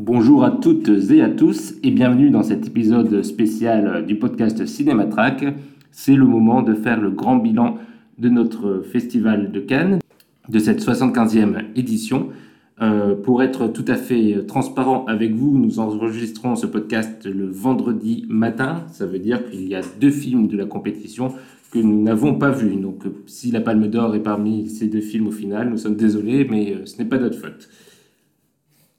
Bonjour à toutes et à tous et bienvenue dans cet épisode spécial du podcast Cinématrack. C'est le moment de faire le grand bilan de notre festival de Cannes, de cette 75e édition. Euh, pour être tout à fait transparent avec vous, nous enregistrons ce podcast le vendredi matin. Ça veut dire qu'il y a deux films de la compétition que nous n'avons pas vus. Donc si la Palme d'Or est parmi ces deux films au final, nous sommes désolés, mais euh, ce n'est pas notre faute.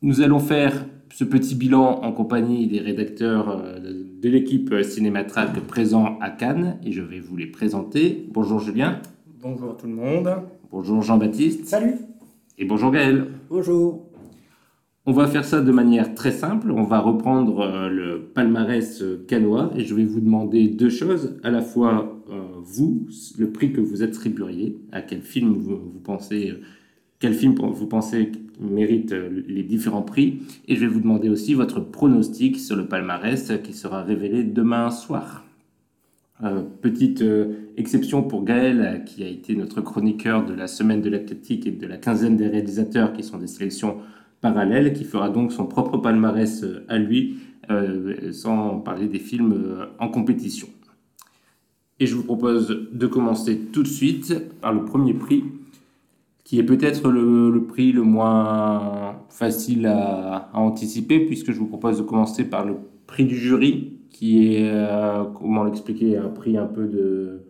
Nous allons faire ce petit bilan en compagnie des rédacteurs euh, de l'équipe Cinématrack présents à Cannes et je vais vous les présenter. Bonjour Julien. Bonjour tout le monde. Bonjour Jean-Baptiste. Salut. Et bonjour Gaël. Bonjour. On va faire ça de manière très simple. On va reprendre euh, le palmarès euh, canois et je vais vous demander deux choses. À la fois, euh, vous, le prix que vous attribueriez, à quel film vous, vous pensez, euh, quel film vous pensez mérite euh, les différents prix. Et je vais vous demander aussi votre pronostic sur le palmarès qui sera révélé demain soir. Euh, petite euh, exception pour Gaël, qui a été notre chroniqueur de la semaine de l'athlétique et de la quinzaine des réalisateurs qui sont des sélections parallèles, qui fera donc son propre palmarès à lui, sans parler des films en compétition. Et je vous propose de commencer tout de suite par le premier prix, qui est peut-être le, prix le moins facile à, anticiper, puisque je vous propose de commencer par le prix du jury, qui est, euh, comment l'expliquer, un prix un peu de,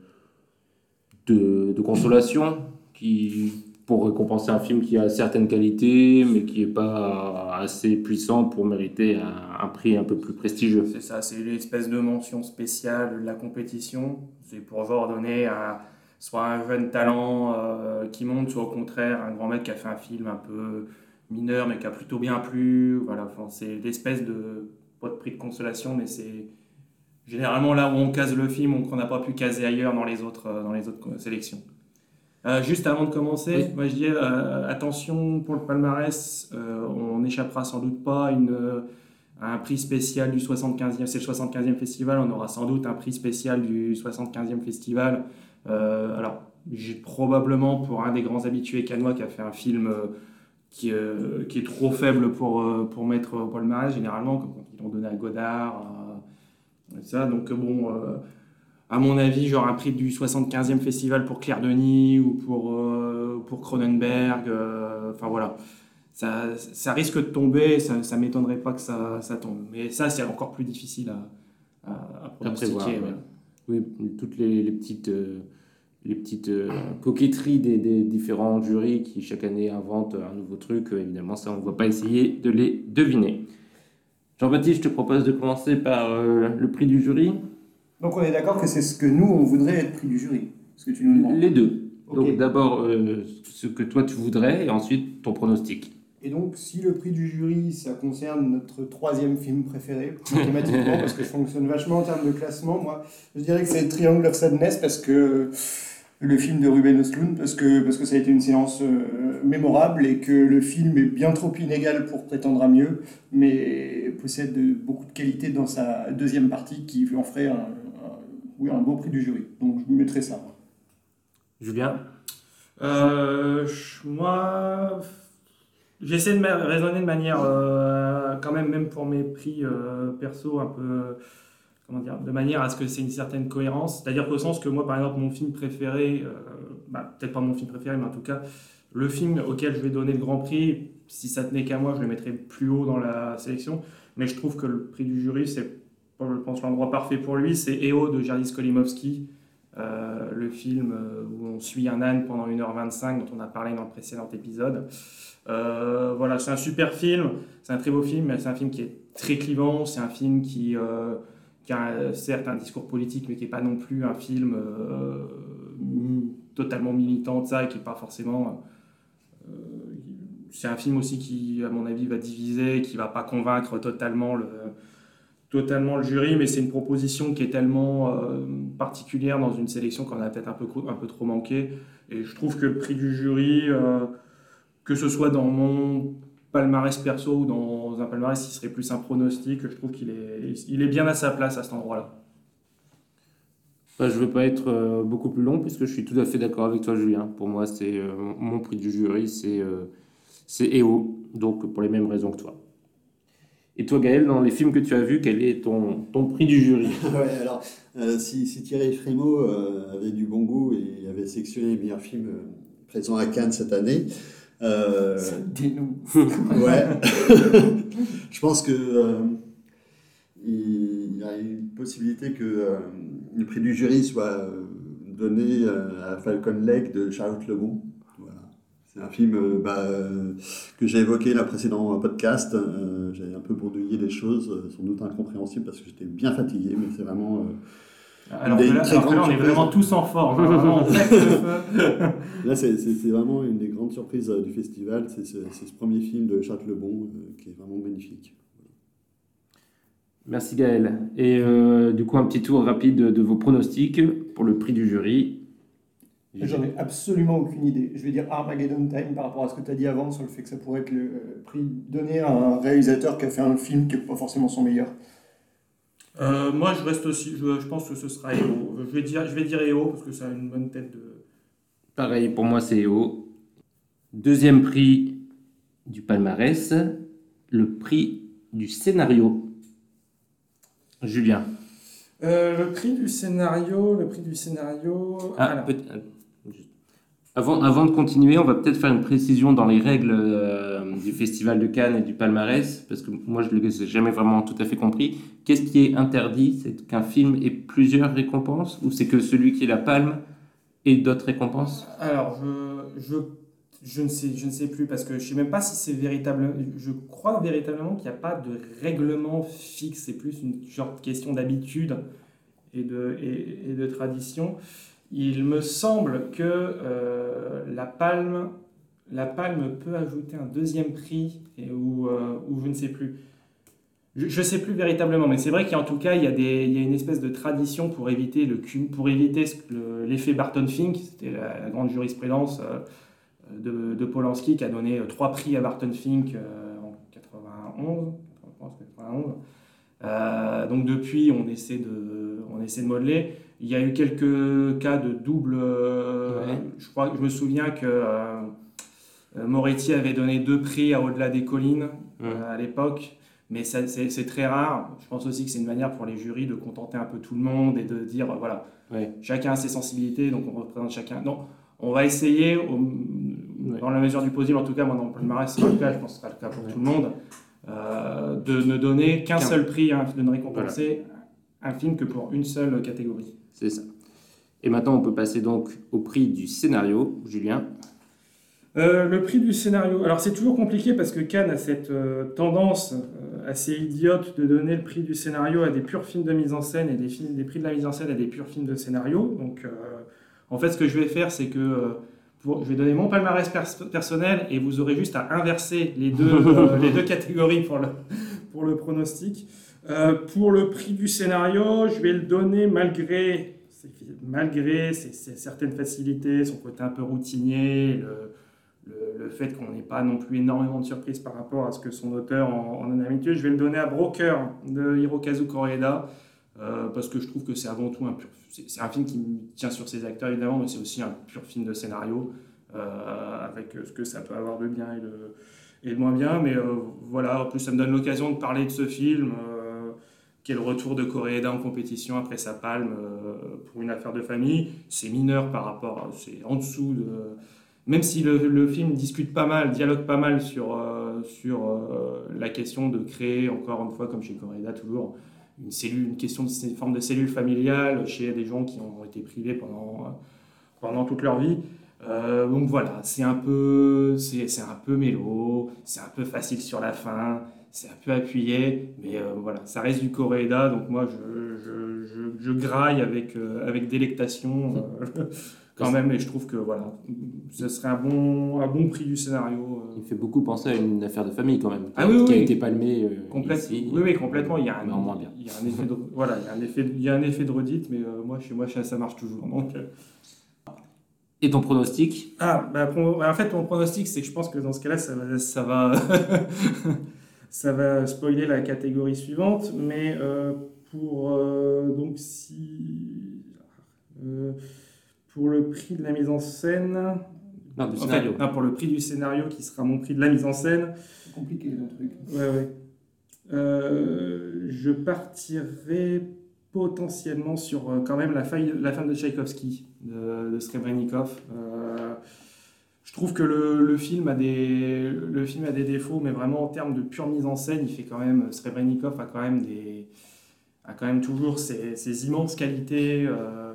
de, consolation, qui, pour récompenser un film qui a certaines qualités, mais qui n'est pas assez puissant pour mériter un, un prix un peu plus prestigieux. C'est ça, c'est l'espèce de mention spéciale de la compétition. C'est pour genre donner à soit un jeune talent euh, qui monte, soit au contraire un grand mec qui a fait un film un peu mineur mais qui a plutôt bien plu. Voilà, enfin, c'est l'espèce de pas de prix de consolation, mais c'est généralement là où on case le film ou qu'on n'a pas pu caser ailleurs dans les autres, euh, dans les autres sélections. Euh, juste avant de commencer, Oui. moi je dis euh, attention pour le palmarès, on n'échappera sans doute pas à une, un prix spécial du 75e, c'est le 75e festival, on aura sans doute un prix spécial du 75e festival. Euh, alors, j'ai probablement pour un des grands habitués canois qui a fait un film euh, qui, euh, qui est trop faible pour, pour mettre au palmarès, généralement, comme quand ils l'ont donné à Godard, ça. Donc, bon, à mon avis, genre un prix du 75e festival pour Claire Denis ou pour, pour Cronenberg, enfin voilà. Ça, ça risque de tomber, ça, ça m'étonnerait pas que ça, ça tombe. Mais ça, c'est encore plus difficile à, à, à pronostiquer. prévoir, ouais. Oui, toutes les, les petites, euh, les petites euh, coquetteries des, des différents jurys qui chaque année inventent un nouveau truc, euh, évidemment, ça, on ne va pas essayer de les deviner. Jean-Baptiste, je te propose de commencer par euh, le prix du jury. Donc on est d'accord que c'est ce que nous, on voudrait être prix du jury. Ce que tu nous demandes. Les deux. Donc d'abord euh, ce que toi tu voudrais et ensuite ton pronostic. Et donc, si le prix du jury, ça concerne notre troisième film préféré, mathématiquement, parce que je fonctionne vachement en termes de classement, moi, je dirais que c'est Triangle of Sadness, parce que le film de Ruben Östlund, parce que, parce que ça a été une séance euh, mémorable et que le film est bien trop inégal pour prétendre à mieux, mais possède beaucoup de qualités dans sa deuxième partie qui lui en ferait un, un- oui, un beau prix du jury. Donc, je mettrais ça. moi. Julien? Euh, je- j'essaie de raisonner de manière, euh, quand même, même pour mes prix euh, perso, un peu, comment dire, de manière à ce que c'est une certaine cohérence. C'est-à-dire qu'au sens que moi, par exemple, mon film préféré, euh, bah, peut-être pas mon film préféré, mais en tout cas, le film auquel je vais donner le grand prix, si ça tenait qu'à moi, je le mettrais plus haut dans la sélection. Mais je trouve que le prix du jury, c'est, je pense, l'endroit parfait pour lui. C'est EO de Jaris Kolimowski. Euh, le film euh, où on suit un âne pendant 1h25 dont on a parlé dans le précédent épisode. Euh, voilà, c'est un super film, c'est un très beau film, mais c'est un film qui est très clivant, c'est un film qui, qui a certes un discours politique, mais qui n'est pas non plus un film totalement militant de ça, et qui n'est pas forcément... c'est un film aussi qui, à mon avis, va diviser, qui va pas convaincre totalement le, totalement le jury, mais c'est une proposition qui est tellement euh, particulière dans une sélection qu'on a peut-être un peu, un peu trop manqué. Et je trouve que le prix du jury, euh, que ce soit dans mon palmarès perso ou dans un palmarès qui serait plus un pronostic, je trouve qu'il est, il est bien à sa place à cet endroit-là. Bah, je ne vais pas être euh, beaucoup plus long puisque je suis tout à fait d'accord avec toi, Julien. Pour moi, c'est mon prix du jury, c'est EO, donc pour les mêmes raisons que toi. Et toi, Gaël, dans les films que tu as vus, quel est ton, ton prix du jury ouais, alors, euh, si, si, Thierry Frémaux euh, avait du bon goût et avait sélectionné les meilleurs films euh, présents à Cannes cette année, euh, nous ouais. je pense que il y a une possibilité que le prix du jury soit donné à Falcon Lake de Charlotte Lebon. C'est un film euh, bah, euh, que j'ai évoqué dans le précédent podcast. Euh, j'ai un peu bourdouillé des choses, sans doute incompréhensibles parce que j'étais bien fatigué, mais c'est vraiment. alors, là, on est vraiment tous en forme. Hein, là, c'est vraiment une des grandes surprises du festival. C'est ce, ce, premier film de Charles Lebon qui est vraiment magnifique. Merci Gaël. Et du coup, un petit tour rapide de vos pronostics pour le prix du jury. J'en ai absolument aucune idée. Je vais dire Armageddon Time par rapport à ce que tu as dit avant sur le fait que ça pourrait être le euh, prix donné à un réalisateur qui a fait un film qui n'est pas forcément son meilleur. Euh, moi, je reste aussi. Je, pense que ce sera EO. Je vais dire, je vais dire EO parce que ça a une bonne tête de. Pareil, pour moi, c'est EO. Deuxième prix du palmarès, le prix du scénario. Julien. Euh, le prix du scénario, le prix du scénario. Ah, avant, de continuer, on va peut-être faire une précision dans les règles euh, du Festival de Cannes et du palmarès, parce que moi je ne l'ai jamais vraiment tout à fait compris. Qu'est-ce qui est interdit? C'est qu'un film ait plusieurs récompenses ou c'est que celui qui est la palme ait d'autres récompenses? Alors, je, ne sais, plus, parce que je ne sais même pas si c'est véritable. Je crois véritablement qu'il n'y a pas de règlement fixe, c'est plus une question d'habitude et de, et, et de tradition il me semble que euh, la, palme, la Palme peut ajouter un deuxième prix, et, ou, euh, je ne sais plus. Je ne sais plus véritablement, mais c'est vrai qu'en tout cas, il y, a des, il y, a une espèce de tradition pour éviter, le, pour éviter l'effet Barton Fink, c'était la, grande jurisprudence euh, de, de, Polanski qui a donné trois prix à Barton Fink en 91. 91. donc depuis, on essaie de, on essaie de modeler. Il y a eu quelques cas de double. Euh, je crois je me souviens que euh, Moretti avait donné deux prix à Au-delà des collines euh, à l'époque. Mais c'est très rare. Je pense aussi que c'est une manière pour les jurys de contenter un peu tout le monde et de dire voilà, chacun a ses sensibilités, donc on représente chacun. Non, on va essayer, dans la mesure du possible, en tout cas, moi dans le palmarès, c'est le cas, je pense que ce sera le cas pour tout le monde, de ne donner qu'un seul prix, hein, de ne récompenser un film que pour une seule catégorie. C'est ça. Et maintenant, on peut passer donc au prix du scénario, Julien. Euh, le prix du scénario. Alors c'est toujours compliqué parce que Cannes a cette euh, tendance euh, assez idiote de donner le prix du scénario à des purs films de mise en scène et des, films, des prix de la mise en scène à des purs films de scénario. Donc en fait ce que je vais faire c'est que pour, je vais donner mon palmarès personnel et vous aurez juste à inverser les deux, les deux catégories pour le, pour le pronostic. Euh, pour le prix du scénario, je vais le donner malgré, malgré certaines facilités, son côté un peu routinier, le, fait qu'on n'ait pas non plus énormément de surprises par rapport à ce que son auteur en, en a habitué. Je vais le donner à Broker de Hirokazu Koreeda, euh, parce que je trouve que c'est avant tout un pur, c'est un film qui tient sur ses acteurs évidemment, mais c'est aussi un pur film de scénario, euh, avec ce que ça peut avoir de bien et de, et de moins bien. Mais voilà, en plus ça me donne l'occasion de parler de ce film qui est le retour de Coréeda en compétition après sa palme euh, pour une affaire de famille. C'est mineur par rapport, c'est en dessous de. Même si le, le, film discute pas mal, dialogue pas mal sur, euh, sur euh, la question de créer, encore une fois, comme chez Coréeda toujours, une, cellule, une question de une forme de cellule familiale chez des gens qui ont été privés pendant, pendant toute leur vie. donc voilà, c'est un peu, c'est un peu mélo, c'est un peu facile sur la fin, c'est un peu appuyé, mais euh, voilà, ça reste du Coréda, donc moi je, je, je, graille avec, euh, avec délectation euh, quand même, et je trouve que voilà, ce serait un bon, un bon prix du scénario. Il fait beaucoup penser à une affaire de famille quand même, Ah oui, qui a oui. été palmé Complète- ici. Oui, oui, complètement. Il y a un, Mais en moins bien. Il y a un effet de, voilà, il y a un effet, il y a un effet de redite, mais moi, chez moi, ça marche toujours. Donc, Et ton pronostic? Ah, bah, en fait, mon pronostic, c'est que je pense que dans ce cas-là, ça va, ça va spoiler la catégorie suivante. Mais euh, pour euh, donc si euh, pour le prix de la mise en scène, Non, du scénario. fait, non, pour le prix du scénario qui sera mon prix de la mise en scène, C'est compliqué le truc. Ouais, ouais. Euh, je partirais potentiellement sur quand même la, faille, la femme de Tchaïkovski de, de Srebrenikov. Euh, trouve que le, film a des, défauts, mais vraiment en termes de pure mise en scène, il fait quand même, Srebrenikov a quand même, toujours ses, ses immenses qualités euh,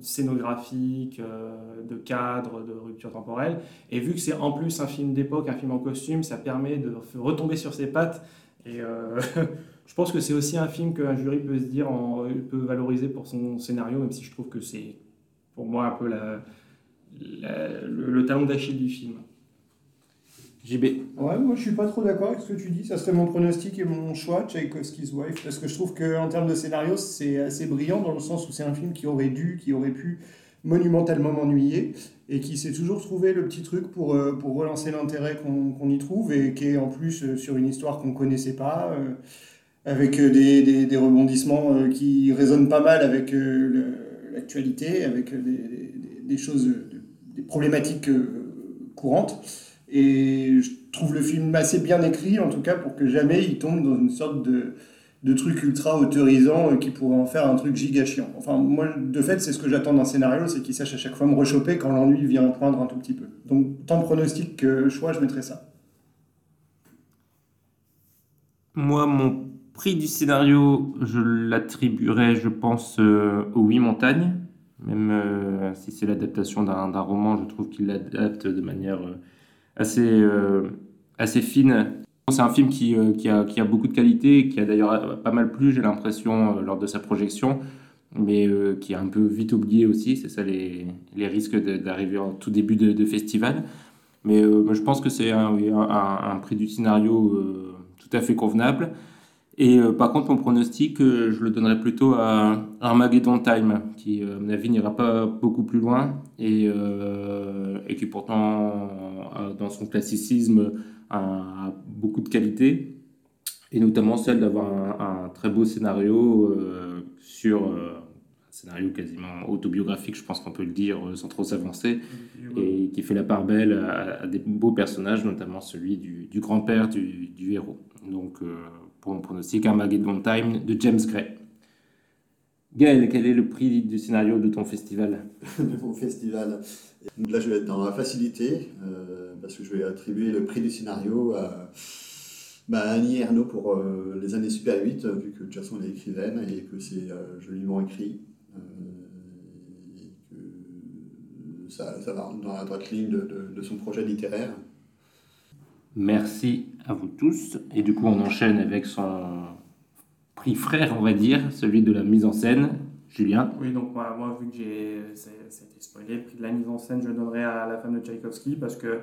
scénographiques, euh, de cadre, de rupture temporelle. Et vu que c'est en plus un film d'époque, un film en costume, ça permet de retomber sur ses pattes. Et euh, je pense que c'est aussi un film qu'un jury peut se dire, peut valoriser pour son scénario, même si je trouve que c'est pour moi un peu la, la- le, le talon d'Achille du film. JB. Ouais, moi je suis pas trop d'accord avec ce que tu dis. Ça serait mon pronostic et mon choix, Tchaïkovsky's Wife, parce que je trouve qu'en termes de scénario, c'est assez brillant dans le sens où c'est un film qui aurait dû, qui aurait pu monumentalement m'ennuyer et qui s'est toujours trouvé le petit truc pour, euh, pour relancer l'intérêt qu'on qu'on y trouve et qui est en plus euh, sur une histoire qu'on connaissait pas, euh, avec des, des, des rebondissements euh, qui résonnent pas mal avec euh, le- l'actualité, avec des, des, des choses, euh, des problématiques euh, courantes. Et je trouve le film assez bien écrit, en tout cas, pour que jamais il tombe dans une sorte de, de truc ultra autorisant euh, qui pourrait en faire un truc giga chiant. Enfin, moi, de fait, c'est ce que j'attends d'un scénario, c'est qu'il sache à chaque fois me rechoper quand l'ennui vient poindre un tout petit peu. Donc, tant pronostic que choix, je mettrais ça. Moi, mon prix du scénario, je l'attribuerais, je pense, euh, aux Huit Montagnes. Même euh, si c'est l'adaptation d'un roman, je trouve qu'il l'adapte de manière euh, assez, euh, assez fine. C'est un film qui, a, qui a beaucoup de qualité, qui a d'ailleurs pas mal plu, j'ai l'impression, lors de sa projection, mais qui est un peu vite oublié aussi. C'est ça les, les risques d'arriver en tout début de, festival. Mais je pense que c'est un, un, prix du scénario tout à fait convenable. Et euh, par contre, mon pronostic, euh, je le donnerais plutôt à Armageddon Time, qui, euh, à mon avis, n'ira pas beaucoup plus loin et, et qui pourtant, a, dans son classicisme, a beaucoup de qualité, et notamment celle d'avoir un, un très beau scénario sur un scénario quasiment autobiographique, je pense qu'on peut le dire sans trop s'avancer, et qui fait la part belle à, à des beaux personnages, notamment celui du, du grand-père du, du héros. Donc, pour mon pronostic, Armageddon Time de James Gray. Gaël, quel est le prix du scénario de ton festival de mon festival. Là, je vais être dans la facilité, euh, parce que je vais attribuer le prix du scénario à, bah, Annie Ernaux pour euh, Les années Super 8, euh, vu que elle est écrivaine et que c'est euh, joliment écrit. et que ça, va dans la droite ligne de son projet littéraire. Merci à vous tous. Et du coup, on enchaîne avec son prix frère, on va dire, celui de la mise en scène. Julien Oui, donc moi, vu que j'ai, c'était spoilé, le prix de la mise en scène, je le donnerai à la femme de Tchaïkovski parce que,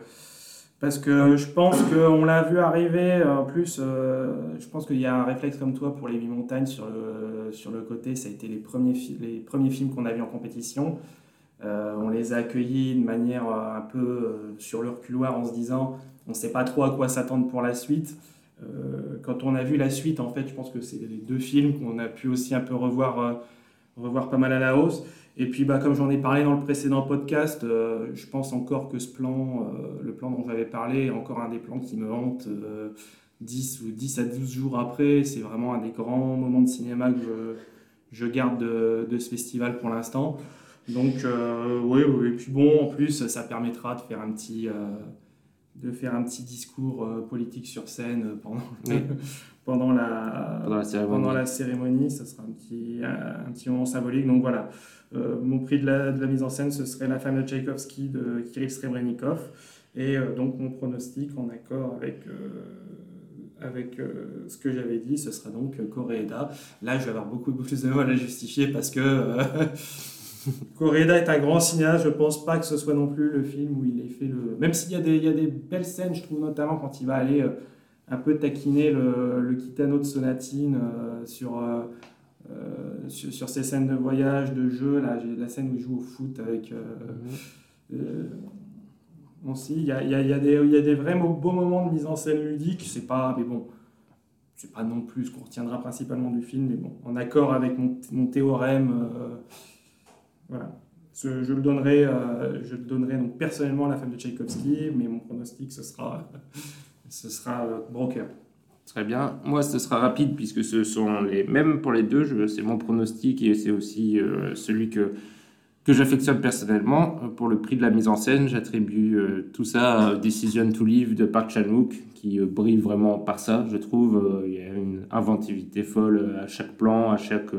parce que je pense qu'on l'a vu arriver. En plus, euh, je pense qu'il y a un réflexe comme toi pour les huit montagnes sur le, sur le côté. Ça a été les premiers, les premiers films qu'on a vus en compétition. Euh, on les a accueillis de manière euh, un peu euh, sur le reculoir en se disant on ne sait pas trop à quoi s'attendre pour la suite. Euh, quand on a vu la suite, en fait, je pense que c'est les deux films qu'on a pu aussi un peu revoir, euh, revoir pas mal à la hausse. Et puis, bah, comme j'en ai parlé dans le précédent podcast, euh, je pense encore que ce plan, le plan dont j'avais parlé, est encore un des plans qui me hante euh, 10 ou 10 à 12 jours après. C'est vraiment un des grands moments de cinéma que je, garde de, ce festival pour l'instant. Donc, oui, oui. Et puis bon, en plus, ça permettra de faire un petit, de faire un petit discours euh, politique sur scène pendant, Oui. pendant, la, Pendant la cérémonie. pendant la cérémonie. Ça sera un petit, un, un petit moment symbolique. Donc voilà, Euh, mon prix de la, de la mise en scène, ce serait La femme de Tchaïkovski de Kirill Srebrenikov. Et euh, donc mon pronostic en accord avec, euh, avec euh, ce que j'avais dit, ce sera donc euh, Koreeda. Là, je vais avoir beaucoup plus de mal à justifier parce que, euh, Coréda est un grand cinéaste, je pense pas que ce soit non plus le film où il ait fait le. Même s'il y, a des- il y a des belles scènes, je trouve notamment quand il va aller euh, un peu taquiner le, le Kitano de Sonatine euh, sur, euh, sur, sur ses scènes de voyage, de jeu. Là, j'ai la scène où il joue au foot avec. bon, si, il y a, y a- il y a des, il y a des vrais beaux moments de mise en scène ludique, c'est pas. Mais bon. C'est pas non plus ce qu'on retiendra principalement du film, mais bon, en accord avec mon, mon théorème, euh, voilà. Je le donnerai, euh, je le donnerai donc personnellement à la femme de Tchaïkovski, mais mon pronostic ce sera, ce sera euh, Broker. Très bien. Moi, ce sera rapide puisque ce sont les mêmes pour les deux. C'est mon pronostic et c'est aussi euh, celui que, que j'affectionne personnellement. Pour le prix de la mise en scène, j'attribue euh, tout ça à Decision to Live de Park Chan-wook qui brille vraiment par ça, je trouve. Il y a une inventivité folle à chaque plan, à chaque,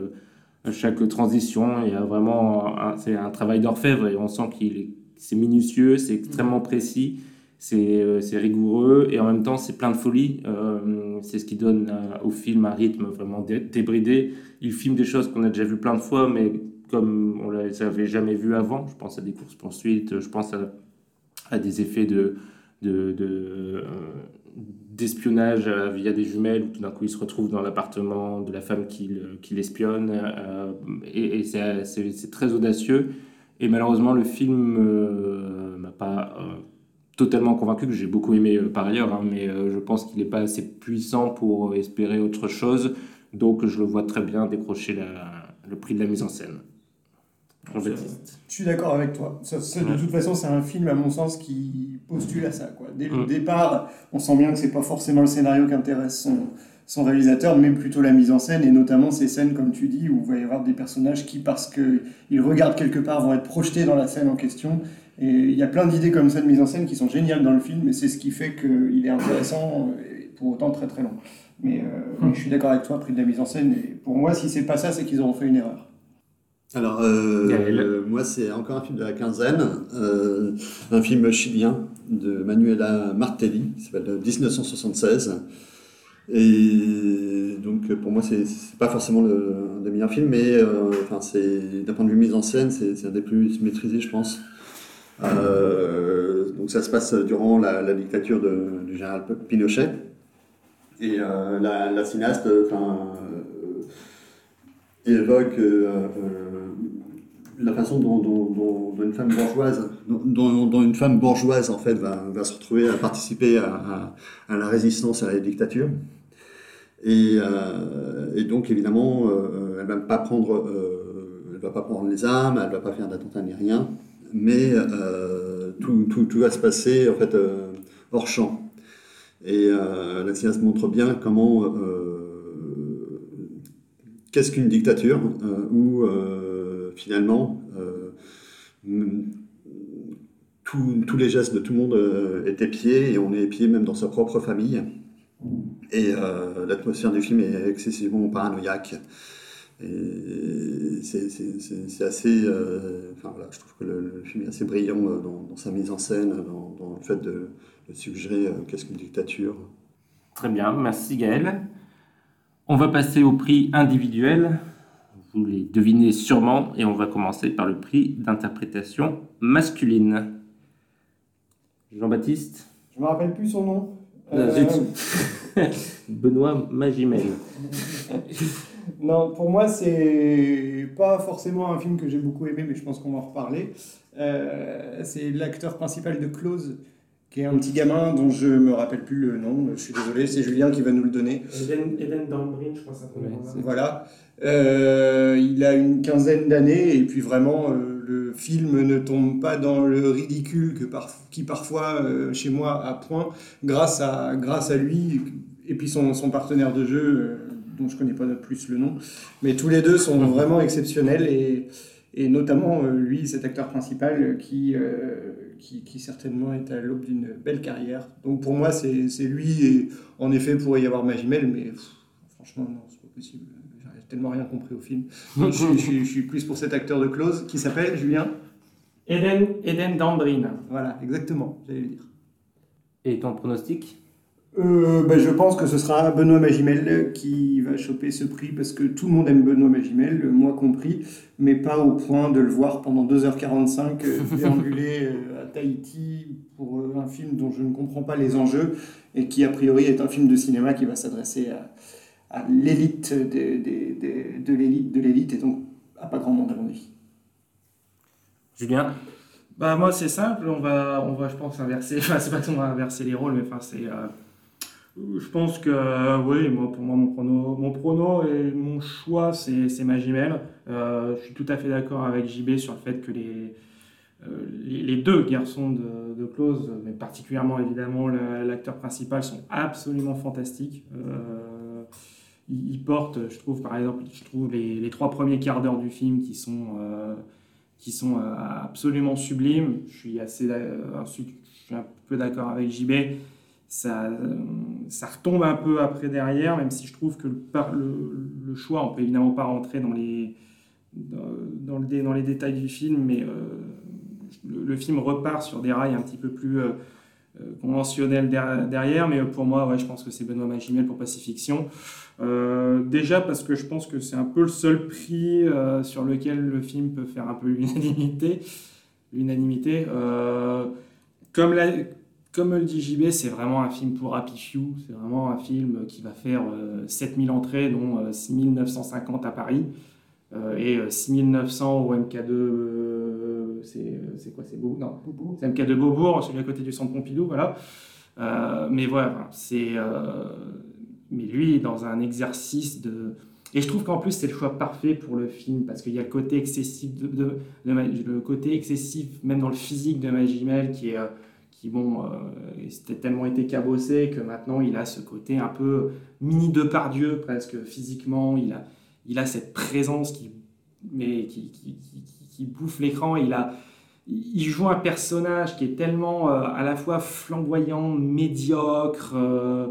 chaque transition. Il y a vraiment c'est un travail d'orfèvre et on sent qu'il est, c'est minutieux, c'est extrêmement précis. C'est euh, c'est rigoureux et en même temps c'est plein de folie. Euh, c'est ce qui donne au film un rythme vraiment dé- débridé. Il filme des choses qu'on a déjà vues plein de fois, mais comme on ne les avait jamais vues avant. Je pense à des courses-poursuites, je pense à, à des effets de, de, de, euh, d'espionnage euh, via des jumelles, où tout d'un coup il se retrouve dans l'appartement de la femme qui, le- qui l'espionne. euh, et c'est, très audacieux. Et malheureusement, le film euh, m'a pas euh, totalement convaincu, que j'ai beaucoup aimé euh, par ailleurs, hein, mais je pense qu'il n'est pas assez puissant pour espérer autre chose. Donc je le vois très bien décrocher le prix de la mise en scène. Jean-Baptiste. Je suis d'accord avec toi. Ça- ça, de toute façon, c'est un film, à mon sens, qui postule à ça. Quoi. Dès le départ, on sent bien que c'est pas forcément le scénario qui intéresse son, son réalisateur, mais plutôt la mise en scène, et notamment ces scènes, comme tu dis, où il va y avoir des personnages qui, parce qu'ils regardent quelque part, vont être projetés dans la scène en question. Et il y a plein d'idées comme ça de mise en scène qui sont géniales dans le film, et c'est ce qui fait qu'il est intéressant, et pour autant très très long. Mais, euh, mais je suis d'accord avec toi, prix de la mise en scène, et pour moi, si c'est pas ça, c'est qu'ils auront fait une erreur. Alors, euh, euh, moi, c'est encore un film de la quinzaine, euh, un film chilien de Manuela Martelli, qui s'appelle 1976. Et donc, pour moi, c'est pas forcément le, un des meilleurs films, mais euh, enfin, c'est d'un point de vue mise en scène, c'est un des plus maîtrisés, je pense. Euh, donc, ça se passe durant la, la dictature de- du général Pinochet. Et euh, la, la cinéaste, enfin, euh, évoque euh, euh, la façon dont, une femme bourgeoise, dont, une femme bourgeoise en fait va, se retrouver à participer à, la résistance à la dictature. Et, euh, donc évidemment, euh, elle va pas prendre, euh, va pas prendre les armes, elle va pas faire d'attentat ni rien, mais tout, tout- va se passer en fait hors champ. Et la cinéaste montre bien comment qu'est-ce qu'une dictature finalement euh, tous les gestes de tout le monde euh, est épié et on est épié même dans sa propre famille. Et euh, l'atmosphère du film est excessivement paranoïaque. C'est- assez. euh, enfin voilà, je trouve que le, film est assez brillant euh, dans, sa mise en scène, dans, le fait de, suggérer euh, qu'est-ce qu'une dictature. Très bien, merci Gaël. On va passer au prix individuel. Vous les devinez sûrement et on va commencer par le prix d'interprétation masculine. Jean-Baptiste Je me rappelle plus son nom. Euh, Euh, Benoît Magimel. Non, pour moi, c'est pas forcément un film que j'ai beaucoup aimé, mais je pense qu'on va en reparler. Euh, c'est l'acteur principal de Close, qui est un petit gamin dont je me rappelle plus le nom. Je suis désolé, c'est Julien qui va nous le donner. Eden, Eden Dambrin, je crois que ça s'appelle. Voilà. Euh, il a une quinzaine d'années et puis vraiment euh, le film ne tombe pas dans le ridicule que par- qui parfois euh, chez moi a point grâce à, grâce à lui et puis son, son partenaire de jeu dont je connais pas plus le nom. Mais tous les deux sont vraiment exceptionnels et, et notamment euh, lui, cet acteur principal qui, euh, qui, qui certainement est à l'aube d'une belle carrière. Donc pour moi, c'est c'est lui et en effet, il pourrait y avoir Magimel, mais pff, franchement, non, c'est pas possible. Tellement rien compris au film. je, suis- je suis- je suis plus pour cet acteur de Close qui s'appelle Julien. Eden, Eden Dambrin. Voilà, exactement, j'allais le dire. Et ton pronostic? Euh, bah, Je pense que ce sera Benoît Magimel qui va choper ce prix parce que tout le monde aime Benoît Magimel, moi compris, mais pas au point de le voir pendant 2h45 euh, déambuler euh, à Tahiti pour un film dont je ne comprends pas les enjeux et qui a priori est un film de cinéma qui va s'adresser à, à l'élite de, de, de, de l'élite de l'élite et donc à pas grand monde à mon avis. Julien? Bah moi c'est simple, on va, on va je pense inverser, enfin c'est pas qu'on va inverser les rôles, mais enfin c'est... euh, je pense que euh, oui, moi pour moi mon prono, mon prono et mon choix c'est c'est Magimel. Euh, je suis tout à fait d'accord avec JB sur le fait que les, euh, les, les deux garçons de, de Close, mais particulièrement évidemment l'acteur principal, sont absolument fantastiques. Euh, ils portent, je trouve par exemple, je trouve les, les trois premiers quarts d'heure du film qui sont euh, qui sont euh, absolument sublimes. Je suis assez, euh, je suis un peu d'accord avec JB. Ça, ça retombe un peu après derrière, même si je trouve que le, choix, on peut évidemment pas rentrer dans les, dans, le dans les détails du film, mais euh, le, film repart sur des rails un petit peu plus conventionnels der- derrière. Mais pour moi, ouais, je pense que c'est Benoît Magimel pour Pacifiction. Euh, déjà parce que je pense que c'est un peu le seul prix euh, sur lequel le film peut faire un peu l'unanimité. L'unanimité. Euh, comme, la- comme le dit JB, c'est vraiment un film pour Happy Few. C'est vraiment un film qui va faire euh, 7000 entrées, dont euh, 6950 à Paris et euh, 6900 au MK2. euh, c'est quoi C'est Beau Non, c'est MK2 Beaubourg, celui à côté du centre Pompidou, voilà. Mais voilà, c'est. Euh, mais lui, dans un exercice de. Et je trouve qu'en plus, c'est le choix parfait pour le film, parce qu'il y a le côté excessif, de, de- de le côté excessif, même dans le physique de Magimel, qui est. euh, qui, bon, euh, c'était tellement été cabossé que maintenant il a ce côté un peu mini Depardieu presque physiquement. Il a, il a cette présence qui, mais qui, qui, qui- bouffe l'écran. Il a, il joue un personnage qui est tellement euh, à la fois flamboyant, médiocre, euh, euh,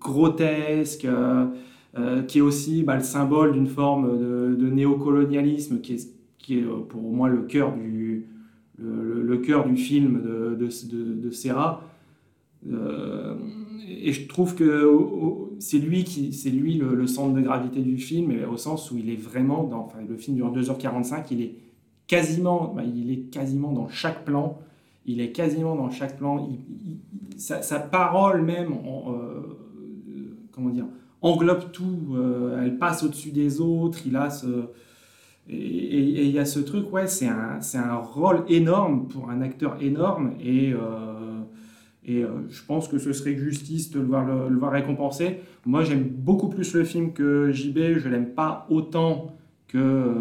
grotesque, euh, euh, qui est aussi bah, le symbole d'une forme de, néocolonialisme qui est, euh, pour moi le cœur du, le, cœur du film de, Serra. Euh, et je trouve que c'est lui, qui, lui le, centre de gravité du film, au sens où il est vraiment dans. Enfin, le film dure 2h45, il est quasiment, bah, il est quasiment dans chaque plan. Il est quasiment dans chaque plan. Sa, parole même, euh, comment dire, englobe tout. euh, elle passe au-dessus des autres. Il a ce et il y a ce truc, ouais, c'est un, un rôle énorme pour un acteur énorme et, euh, et je pense que ce serait justice de le voir, le, récompensé. Moi, j'aime beaucoup plus le film que JB, je l'aime pas autant que,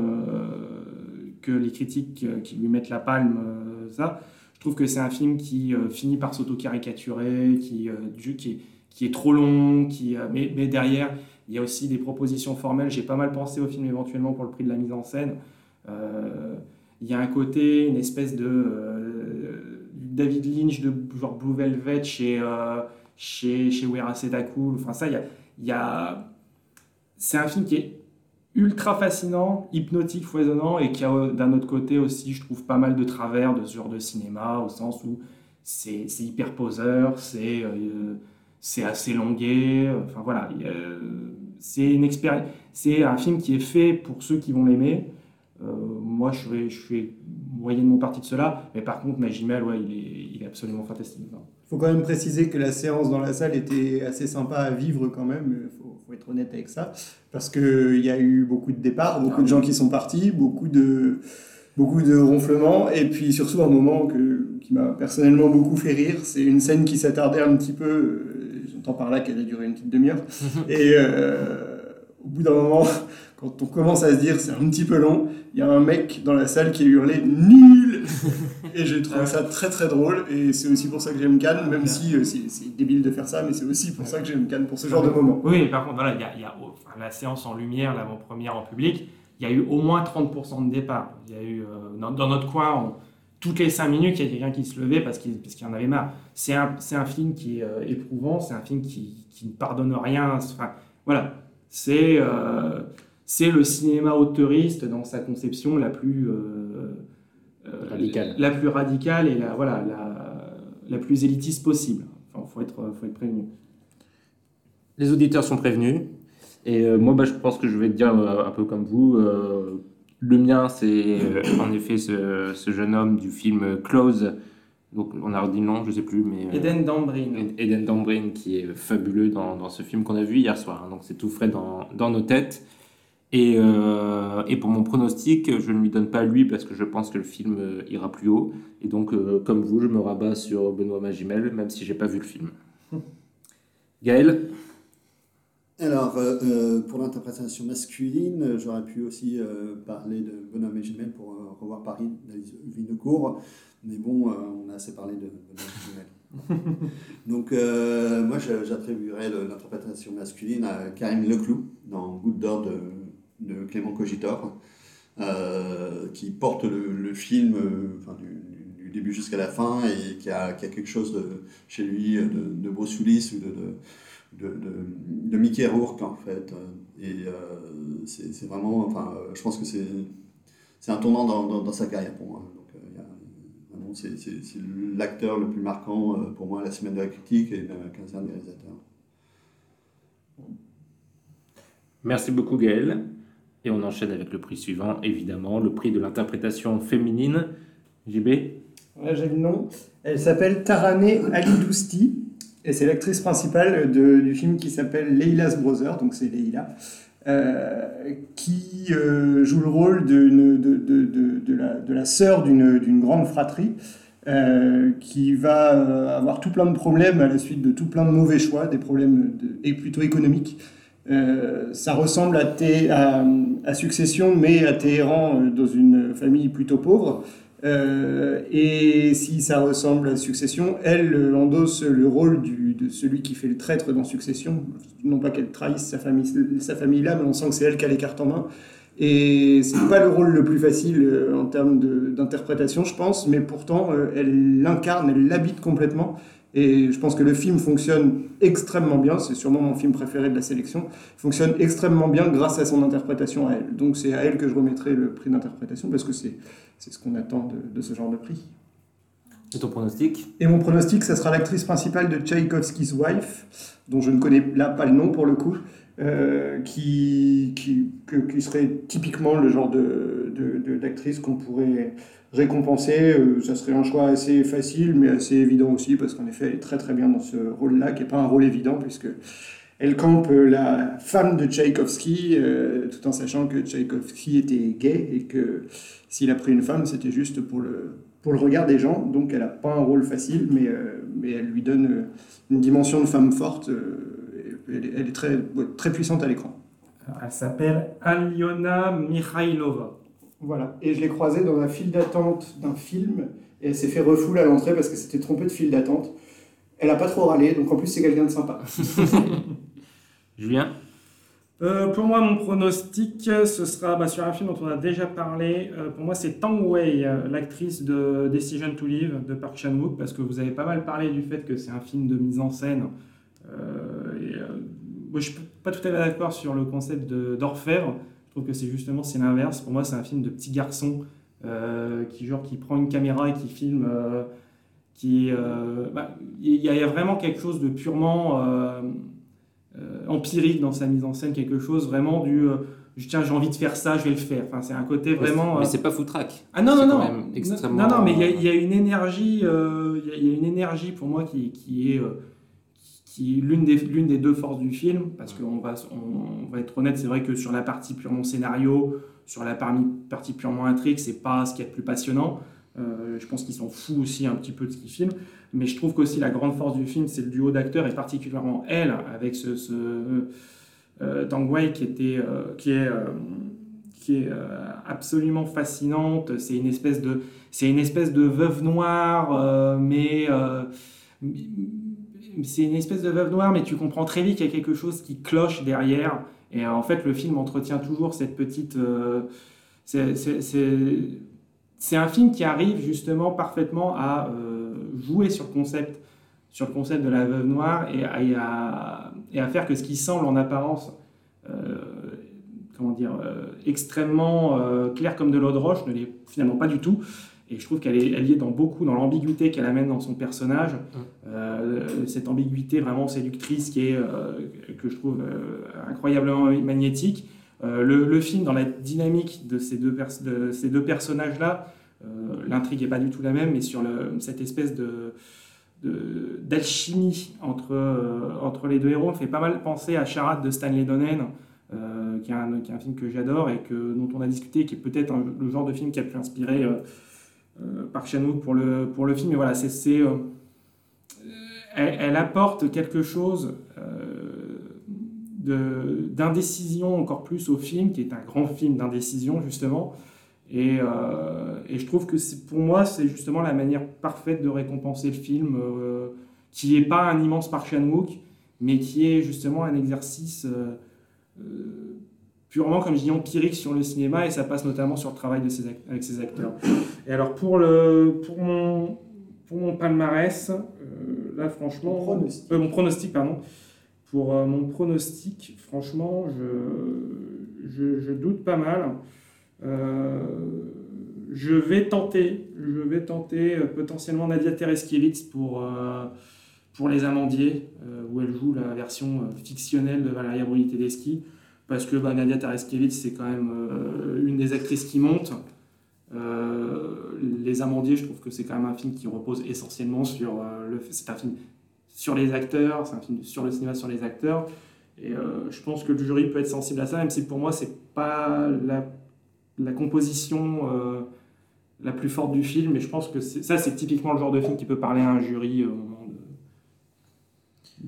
que les critiques qui lui mettent la palme, ça. Je trouve que c'est un film qui euh, finit par s'auto-caricaturer, qui, euh, est, trop long, euh, mais, derrière, il y a aussi des propositions formelles. J'ai pas mal pensé au film éventuellement pour le prix de la mise en scène. Il y a un côté, une espèce de David Lynch de genre Blue Velvet chez chez chez Wera Sedakul. Enfin ça, il a, y a... c'est un film qui est ultra fascinant, hypnotique, foisonnant et qui a d'un autre côté aussi, je trouve pas mal de travers de ce genre de cinéma au sens où c'est hyper poseur, c'est euh, c'est assez longué. Enfin voilà, c'est une. C'est un film qui est fait pour ceux qui vont l'aimer. Euh, moi, je fais, je fais moyennement partie de cela, mais par contre, Magimel, ouais, il est, il est absolument fantastique. Il faut quand même préciser que la séance dans la salle était assez sympa à vivre quand même, faut être honnête avec ça, parce qu'il y a eu beaucoup de départs, beaucoup de gens qui sont partis, beaucoup de, beaucoup de ronflements, et puis surtout un moment que, qui m'a personnellement beaucoup fait rire, c'est une scène qui s'attardait un petit peu, euh, j'entends par là qu'elle a duré une petite demi-heure, et euh, au bout d'un moment, quand on commence à se dire c'est un petit peu long, il y a un mec dans la salle qui a hurlé nul et j'ai trouvé ça très très drôle et c'est aussi pour ça que j'aime Cannes, même si euh, c'est débile de faire ça, mais c'est aussi pour ça que j'aime Cannes, pour ce genre de moment. Oui, par contre, voilà, il y a, enfin, la séance en lumière, l'avant-première en public, il y a eu au moins 30% de départ. Il y a eu, euh, dans, notre coin, toutes les 5 minutes, il y a quelqu'un qui se levait parce qu'il qu'il en avait marre. C'est un, un film qui est euh, éprouvant, c'est un film qui, qui ne pardonne rien. Enfin, voilà, c'est euh, le cinéma auteuriste dans sa conception la plus Radicale. la plus radicale et la voilà la, la plus élitiste possible. Enfin, faut être, faut être prévenu. Les auditeurs sont prévenus. Et euh, moi, bah, je pense que je vais te dire euh, un peu comme vous. euh, le mien, c'est euh, en effet ce, ce jeune homme du film Close. Donc, on a redit le nom, je sais plus, mais. euh, Eden Dambrin. Eden Dambrin, qui est fabuleux dans, dans ce film qu'on a vu hier soir. hein. donc, c'est tout frais dans, dans nos têtes. Et, euh, et pour mon pronostic, je ne lui donne pas lui parce que je pense que le film euh, ira plus haut. Et donc, euh, comme vous, je me rabats sur Benoît Magimel, même si j'ai pas vu le film. Gaël? Alors, euh, pour l'interprétation masculine, j'aurais pu aussi euh, parler de et Gemelle pour euh, revoir Paris d'Alice. Mais bon, euh, on a assez parlé de et Gemelle. Donc, euh, moi, j'attribuerais l'interprétation masculine à Karim Leclou dans Goutte d'or de, de Clément Cogitor, euh, qui porte le, film euh, du, début jusqu'à la fin et qui a, qui a quelque chose chez lui de, de ou de- de, Mickey Rourke en fait. Et euh, c'est vraiment, enfin, je pense que c'est un tournant dans, dans, sa carrière pour moi. Euh, c'est l'acteur le plus marquant pour moi à la semaine de la critique et même à la quinzaine des réalisateurs. Merci beaucoup Gaël. Et on enchaîne avec le prix suivant, évidemment, le prix de l'interprétation féminine. JB Ouais, j'ai le nom. Elle s'appelle Taraneh Ali Dousti et c'est l'actrice principale du film qui s'appelle Leila's Brother, donc c'est Leila, euh, qui euh, joue le rôle de, la, de sœur d'une grande fratrie. euh, qui va avoir tout plein de problèmes à la suite de tout plein de mauvais choix, des problèmes et plutôt économiques. Euh, ça ressemble à, Succession, mais à Téhéran, euh, dans une famille plutôt pauvre. Euh, et si ça ressemble à Succession, elle endosse le rôle de celui qui fait le traître dans Succession. Non pas qu'elle trahisse sa famille, sa famille là, mais on sent que c'est elle qui a les cartes en main. Et c'est pas le rôle le plus facile en termes d'interprétation, je pense, mais pourtant elle l'incarne, elle l'habite complètement. Et je pense que le film fonctionne extrêmement bien, c'est sûrement mon film préféré de la sélection, fonctionne extrêmement bien grâce à son interprétation à elle. Donc c'est à elle que je remettrai le prix d'interprétation parce que c'est ce qu'on attend de, de ce genre de prix. Et ton pronostic? Et mon pronostic, ça sera l'actrice principale de Tchaïkovsky's Wife, dont je ne connais là pas le nom pour le coup, euh, qui, qui, qui serait typiquement le genre de, de- de- d'actrice qu'on pourrait récompenser. Euh, ça serait un choix assez facile, mais assez évident aussi, parce qu'en effet, elle est très très bien dans ce rôle-là, qui n'est pas un rôle évident, puisque elle campe euh, la femme de Tchaïkovsky, euh, tout en sachant que Tchaïkovsky était gay et que s'il a pris une femme, c'était juste pour le, pour le regard des gens. Donc elle n'a pas un rôle facile, mais, mais elle lui donne une dimension de femme forte. elle, est- elle est très, très puissante à l'écran. Elle s'appelle Aliona Mikhailova. Voilà. Et je l'ai croisée dans la file d'attente d'un film, et elle s'est fait refoule à l'entrée parce que c'était trompé de file d'attente. Elle n'a pas trop râlé, donc en plus c'est quelqu'un de sympa. Julien? Euh, pour moi, mon pronostic, ce sera bah, sur un film dont on a déjà parlé. Euh, pour moi, c'est Tang Wei, euh, l'actrice de Decision to Live de Park Chan-wook, parce que vous avez pas mal parlé du fait que c'est un film de mise en scène. Euh, et, euh, moi, je suis pas tout à fait d'accord sur le concept d'orfèvre. Trouve que c'est justement c'est l'inverse. Pour moi, c'est un film de petit garçon euh, qui genre qui prend une caméra et qui filme. euh, qui bah, il y, a- il y a vraiment quelque chose de purement euh, euh, empirique dans sa mise en scène, quelque chose vraiment du je- tiens j'ai envie de faire ça, je vais le faire. Enfin, c'est un côté vraiment. Mais c'est pas foutraque. ah non, non, non. extrêmement- Non, non, mais il y a- il y, a une énergie, il y y, a une énergie pour moi qui, qui est, qui l'une des, l'une des deux forces du film, parce qu'on va, on, on va être honnête, c'est vrai que sur la partie purement scénario, sur la partie purement intrigue, c'est pas ce qui est le plus passionnant. Euh, je pense qu'ils s'en foutent aussi un petit peu de ce qu'ils filment, mais je trouve qu'aussi la grande force du film, c'est le duo d'acteurs, et particulièrement elle, avec ce, ce euh, Tang Wei qui, était, euh, qui est, euh, qui est euh, absolument fascinante. C'est une espèce de, c'est une espèce de veuve noire, euh, mais euh, c'est une espèce de veuve noire, mais tu comprends très vite qu'il y a quelque chose qui cloche derrière. Et euh, en fait, le film entretient toujours cette petite. euh, c'est- un film qui arrive justement parfaitement à euh, jouer sur le concept, sur le concept de la veuve noire et à, faire que ce qui semble en apparence comment dire, extrêmement clair comme de l'eau de roche, ne l'est finalement pas du tout. Et je trouve qu'elle est, elle y est dans beaucoup, dans l'ambiguïté qu'elle amène dans son personnage. Euh, cette ambiguïté vraiment séductrice qui est, euh, que je trouve euh, incroyablement magnétique. Le, le, film, dans la dynamique de ces deux, pers de ces deux personnages-là, l'intrigue n'est pas du tout la même, mais sur le, cette espèce de d'alchimie entre, entre les deux héros, me fait pas mal penser à Charade de Stanley Donen, qui, est un, qui, est un, film que j'adore et que, dont on a discuté, qui est peut-être le genre de film qui a pu inspirer euh, par Chanouk pour le, pour le film. Mais voilà, c'est, euh, elle, elle, apporte quelque chose euh, d'indécision encore plus au film, qui est un grand film d'indécision justement. Et, et, je trouve que pour moi, c'est justement la manière parfaite de récompenser le film, qui n'est pas un immense par Chan-wook, mais qui est justement un exercice purement, comme je dis, empirique sur le cinéma et ça passe notamment sur le travail de ses avec ses acteurs. Et alors pour, le, pour, mon, pour mon palmarès, euh, là franchement, pronostic. Euh, mon pronostic, pardon, pour euh, mon pronostic, franchement, je, je, je doute pas mal. je vais tenter, je vais tenter potentiellement Nadia Tereskiewicz pour, pour Les Amandiers, où elle joue la version fictionnelle de Valeria Bruni Tedeschi parce que bah, Nadia Tareskiewicz, c'est quand même euh, une des actrices qui monte. Euh, les Amandiers, je trouve que c'est quand même un film qui repose essentiellement sur euh, le. C'est un film sur les acteurs, c'est un film sur le cinéma sur les acteurs. Et je pense que le jury peut être sensible à ça, même si pour moi, c'est pas la, composition la plus forte du film. Mais je pense que ça, c'est typiquement le genre de film qui peut parler à un jury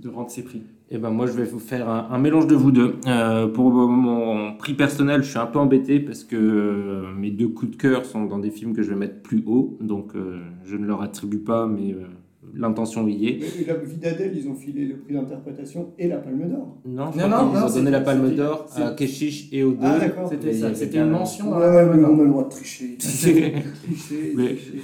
de, rendre ses prix? Eh ben moi je vais vous faire un, mélange de vous deux. Euh, pour mon prix personnel, je suis un peu embêté parce que euh, mes deux coups de cœur sont dans des films que je vais mettre plus haut, donc euh, je ne leur attribue pas, mais euh, l'intention y est. Mais la vie d'Adèle, ils ont filé le prix d'interprétation et la Palme d'Or. Non, non, non, ils ont donné la Palme d'Or à Keshish et aux deux. Ah d'accord. C'était ça, c'était une mention. Ouais, ouais, mais on a le droit de tricher. tricher, mais, tricher.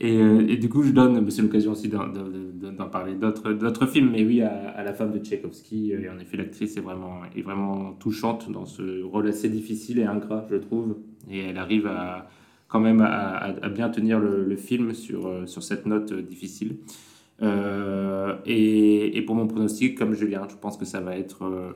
Et, et, du coup, je donne, c'est l'occasion aussi d'en parler d'autres films, mais oui, à, à, la femme de Tchaïkovski, et en effet, l'actrice est vraiment, est vraiment touchante dans ce rôle assez difficile et ingrat, je trouve, et elle arrive à, quand même à, à bien tenir le, le, film sur, sur cette note difficile. Euh, et, et, pour mon pronostic, comme Julien, je pense que ça va être... Euh,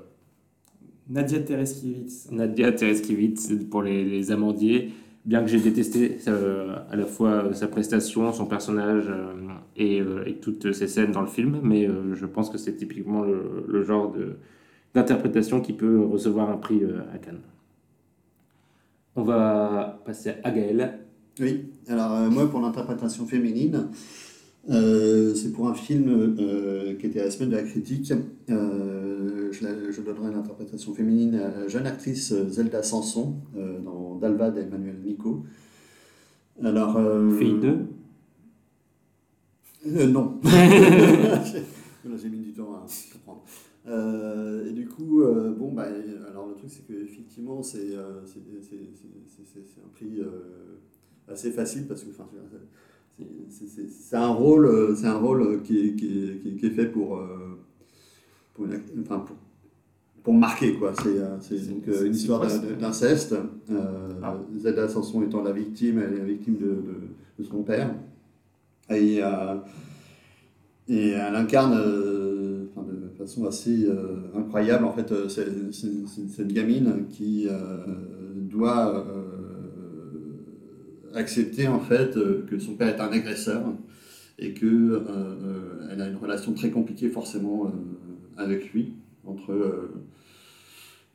Nadia Tereskiewicz. Nadia Tereskiewicz pour les, les amandiers bien que j'ai détesté euh, à la fois sa prestation, son personnage euh, et, euh, et, toutes ces scènes dans le film, mais je pense que c'est typiquement le, le genre d'interprétation qui peut recevoir un prix à Cannes. On va passer à Gaël. Oui, alors moi pour l'interprétation féminine, euh, c'est pour un film euh, qui était à la semaine de la critique. Euh, je, je, donnerai une interprétation féminine à la jeune actrice Zelda Sanson dans Dalva d'Emmanuel Nico. Alors, Fille 2 Non. J'ai mis comprendre. et du coup, bon, bah, alors le truc c'est qu'effectivement c'est un prix assez facile parce que c'est un rôle, euh, c'est un rôle qui est, qui est, qui est fait pour, euh, pour, une, enfin pour, pour, marquer quoi. C'est euh, donc une histoire d'inceste. Euh, ah. Zelda Sanson étant la victime, elle est la victime de, de, de son père. Et, euh, et elle incarne euh, façon assez incroyable en fait cette gamine qui doit accepter en fait euh, que son père est un agresseur et que euh, euh, elle a une relation très compliquée forcément avec lui entre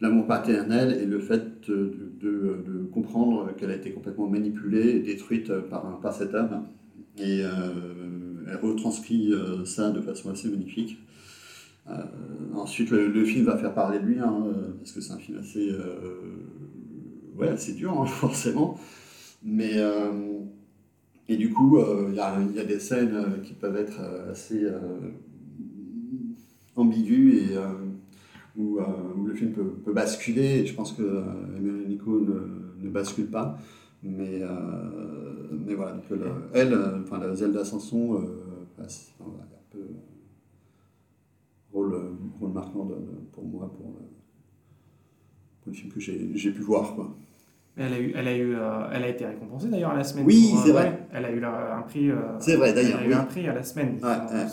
l'amour paternel et le fait de comprendre qu'elle a été complètement manipulée et détruite par, par cet homme. Et elle retranscrit ça de façon assez magnifique. Euh, ensuite, le, film va faire parler de lui, hein, parce que c'est un film assez, euh, ouais, assez dur, hein, forcément. Mais, euh, et du coup, il euh, y, y, a des scènes euh, qui peuvent être assez ambiguës et où, où, le film peut, peut, basculer. Je pense que Emmanuel Nico ne, ne, bascule pas. Mais, mais voilà, donc, le, elle, enfin, la Zelda Sanson, passe, enfin, un peu rôle, rôle marquant de, de, pour moi, pour, pour le film que j'ai pu voir. Quoi. Elle a, eu, elle, a eu, euh, elle a été récompensée d'ailleurs à la semaine. Oui, euh, c'est vrai. ouais, elle a eu la- un prix. euh, C'est vrai, d'ailleurs, Elle a eu oui. un prix à la semaine. Ouais, ouais.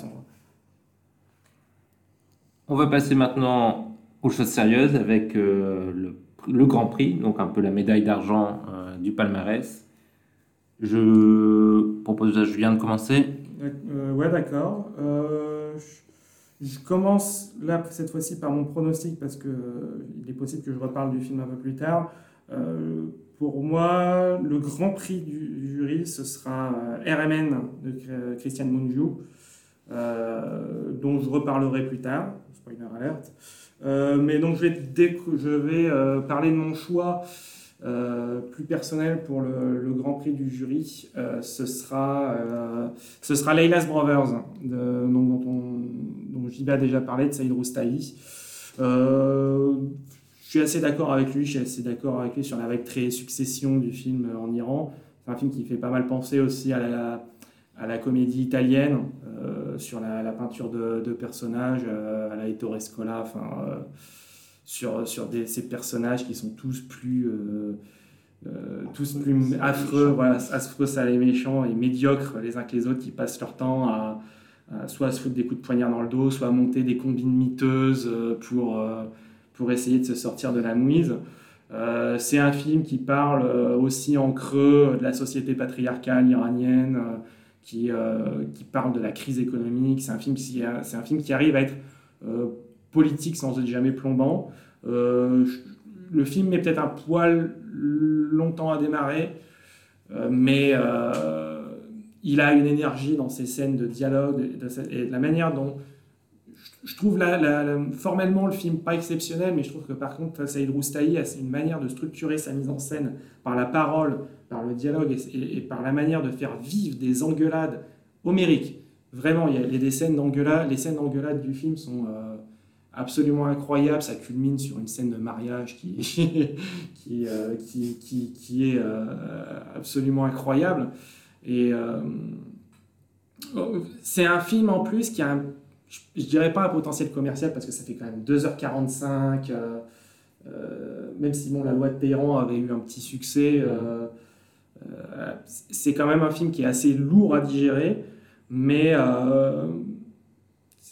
On va passer maintenant aux choses sérieuses avec euh, le, le Grand Prix, donc un peu la médaille d'argent euh, du palmarès. Je propose à Julien de commencer. Euh, ouais, d'accord. Euh, je, je commence là, cette fois-ci, par mon pronostic parce que euh, il est possible que je reparle du film un peu plus tard. Euh, pour moi, le grand prix du, jury, ce sera euh, RMN de Chr- Christian Mungiu, dont je reparlerai plus tard. Spoiler alert. Euh, mais donc, je vais, parler de mon choix plus personnel pour le, grand prix du jury. Euh, ce sera, euh, ce sera Leila's Brothers, dont, on, JB a déjà parlé, de Saïd Roustahi. Euh, je suis assez d'accord avec lui, je suis assez d'accord avec lui sur la vague très succession du film en Iran. C'est un film qui fait pas mal penser aussi à la, comédie italienne, euh, sur la, peinture de, personnages, euh, à la Ettore Scola, euh, sur, sur des, ces personnages qui sont tous plus, euh, euh, tous plus affreux, voilà, affreux, ça les méchants et médiocres les uns que les autres, qui passent leur temps à, à soit à se foutre des coups de poignard dans le dos, soit à monter des combines miteuses euh, pour, pour essayer de se sortir de la mouise. Euh, c'est un film qui parle euh, aussi en creux de la société patriarcale iranienne, euh, qui, qui parle de la crise économique. C'est un film qui, c'est un film qui arrive à être politique sans être jamais plombant. Euh, le film met peut-être un poil longtemps à démarrer, euh, mais euh, il a une énergie dans ses scènes de dialogue et de, la manière dont je- trouve formellement le film pas exceptionnel, mais je trouve que par contre Saïd Roustahi a une manière de structurer sa mise en scène par la parole, par le dialogue et, par la manière de faire vivre des engueulades homériques. Vraiment, il y a, a des scènes d'engueulade, les scènes du film sont absolument incroyables. Ça culmine sur une scène de mariage qui, qui, euh, qui, qui, qui est euh, absolument incroyable. Et euh, c'est un film en plus qui a un je, dirais pas un potentiel commercial parce que ça fait quand même 2h45, euh, euh, même si bon, la loi de Téhéran avait eu un petit succès, c'est quand même un film qui est assez lourd à digérer, mais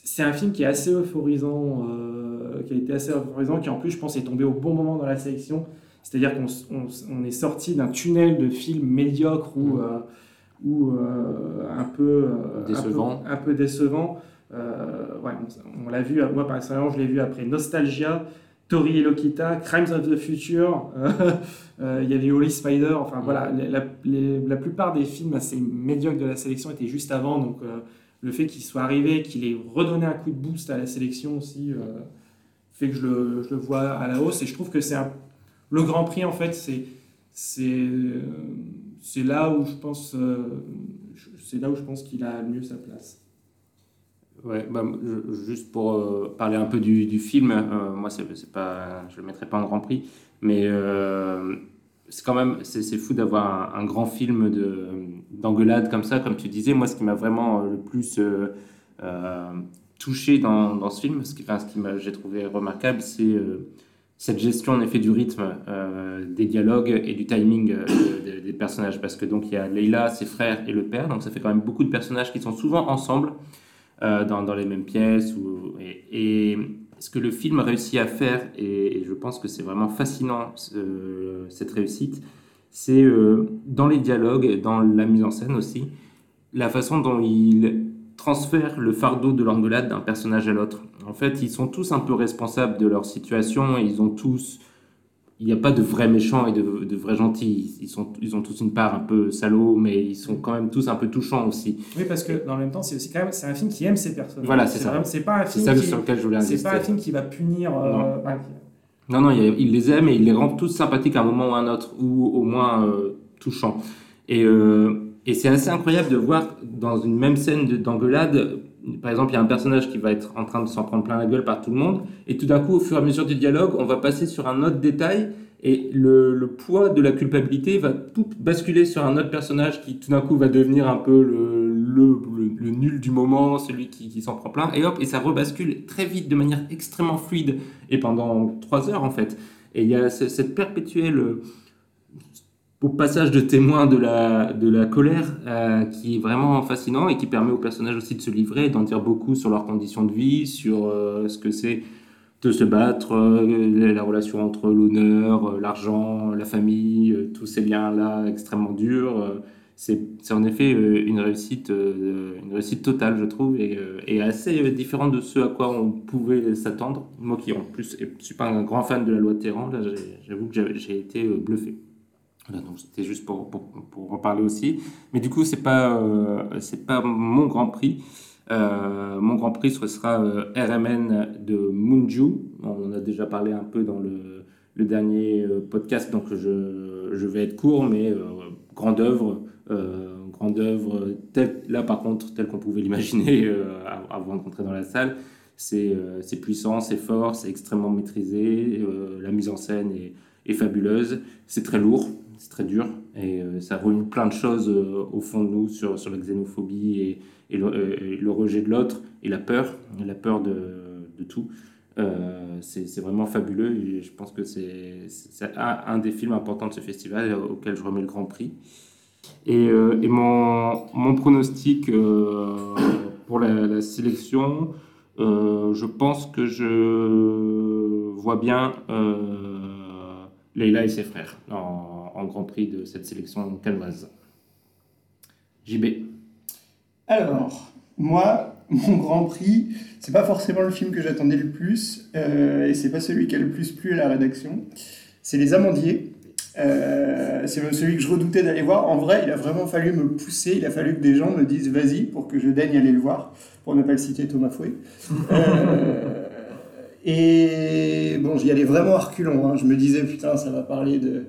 c'est un film qui est assez euphorisant, euh, qui a été assez euphorisant, qui en plus je pense est tombé au bon moment dans la sélection, c'est-à-dire qu'on on, on est sorti d'un tunnel de films médiocres ou, euh, ou euh, un peu euh, un peu- Décevant. un peu décevant. Ouais, on, on l'a vu, moi personnellement, je l'ai vu après Nostalgia, Tori et Lokita, Crimes of the Future, il y avait Holy Spider, enfin voilà, les- la, les- la plupart des films assez médiocres de la sélection étaient juste avant, donc le fait qu'il soit arrivé, qu'il ait redonné un coup de boost à la sélection aussi, euh, fait que je le, vois à la hausse, et je trouve que c'est le Grand Prix, en fait, c'est c'est euh, là où je pense euh, pense qu'il a mieux sa place. Ouais, bah, juste pour parler un peu du, film, euh, moi c'est pas, je le mettrai pas en Grand Prix, mais c'est quand même c'est fou d'avoir un, grand film de d'engueulade comme ça, comme tu disais. Moi, ce qui m'a vraiment euh, le plus euh, euh, touché dans, dans ce film, ce qui, enfin, qui m'a j'ai trouvé remarquable, c'est cette gestion en effet du rythme, des dialogues et du timing des, personnages, parce que donc il y a Leila, ses frères et le père, donc ça fait quand même beaucoup de personnages qui sont souvent ensemble dans, dans les mêmes pièces. Ou, et ce que le film réussit à faire, et, je pense que c'est vraiment fascinant ce- cette réussite, c'est euh, dans les dialogues et dans la mise en scène aussi, la façon dont il transfère le fardeau de l'engueulade d'un personnage à l'autre. En fait, ils sont tous un peu responsables de leur situation, et ils ont tous... Il n'y a pas de vrais méchants et de, de vrais gentils. Ils, sont, ils ont tous une part un peu salaud, mais ils sont quand même tous un peu touchants aussi. Oui, parce que dans le même temps, c'est aussi quand même c'est un film qui aime ses personnages. Voilà, c'est ça. C'est pas un C'est film ça qui, sur lequel je voulais c'est insister. pas un film qui va punir. euh, Non. bah, Non, non, il, il les aime et il les rend tous sympathiques à un moment ou à un autre, ou au moins euh, touchants. Et, euh, et c'est assez incroyable de voir dans une même scène de- d'engueulade, par exemple, il y a un personnage qui va être en train de s'en prendre plein la gueule par tout le monde, et tout d'un coup, au fur et à mesure du dialogue, on va passer sur un autre détail, et le, poids de la culpabilité va tout basculer sur un autre personnage qui tout d'un coup va devenir un peu le, nul du moment, celui qui, qui s'en prend plein, et hop, et ça rebascule très vite, de manière extrêmement fluide, et pendant trois heures en fait. Et il y a ce- cette perpétuelle, au passage de témoin de la, de la colère, euh, qui est vraiment fascinant et qui permet aux personnages aussi de se livrer, d'en dire beaucoup sur leurs conditions de vie, sur euh, ce que c'est de se battre, euh, la relation entre l'honneur, l'argent, la famille, tous ces liens-là extrêmement durs. c'est en effet une réussite, une réussite totale, je trouve, et, assez différente de ce à quoi on pouvait s'attendre. Moi qui, en plus, ne suis pas un grand fan de la loi Terran, là, j'ai- j'avoue que j'ai été bluffé. Donc c'était juste pour, pour, pour en parler aussi. Mais du coup, c'est pas, euh, c'est pas mon Grand Prix. Euh, mon Grand Prix, ce sera euh, RMN de Munju. On en a déjà parlé un peu dans le, le dernier euh, podcast, donc je, je vais être court, mais grande œuvre. grande œuvre, là par contre, telle qu'on pouvait l'imaginer avant d'entrer dans la salle. C'est c'est puissant, c'est fort, c'est extrêmement maîtrisé. la mise en scène est fabuleuse. C'est très lourd, c'est très dur. Et euh, ça ruine plein de choses euh, au fond de nous sur, la xénophobie et, et, le, euh, et le rejet de l'autre et la peur, la peur de, tout. C'est vraiment fabuleux et je pense que c'est un, des films importants de ce festival auquel je remets le grand prix. Et, mon, pronostic pour la, sélection, je pense que je vois bien Leila et ses frères Grand Prix de cette sélection canoise. JB. Alors, moi, mon Grand Prix, c'est pas forcément le film que j'attendais le plus, euh, et c'est pas celui qui a le plus plu à la rédaction. C'est Les Amandiers. Euh, c'est même celui que je redoutais d'aller voir. En vrai, il a vraiment fallu me pousser, il a fallu que des gens me disent vas-y pour que je daigne aller le voir, pour ne pas le citer Thomas Fouet. Euh, et bon, j'y allais vraiment à reculons. hein. Je me disais putain, ça va parler de.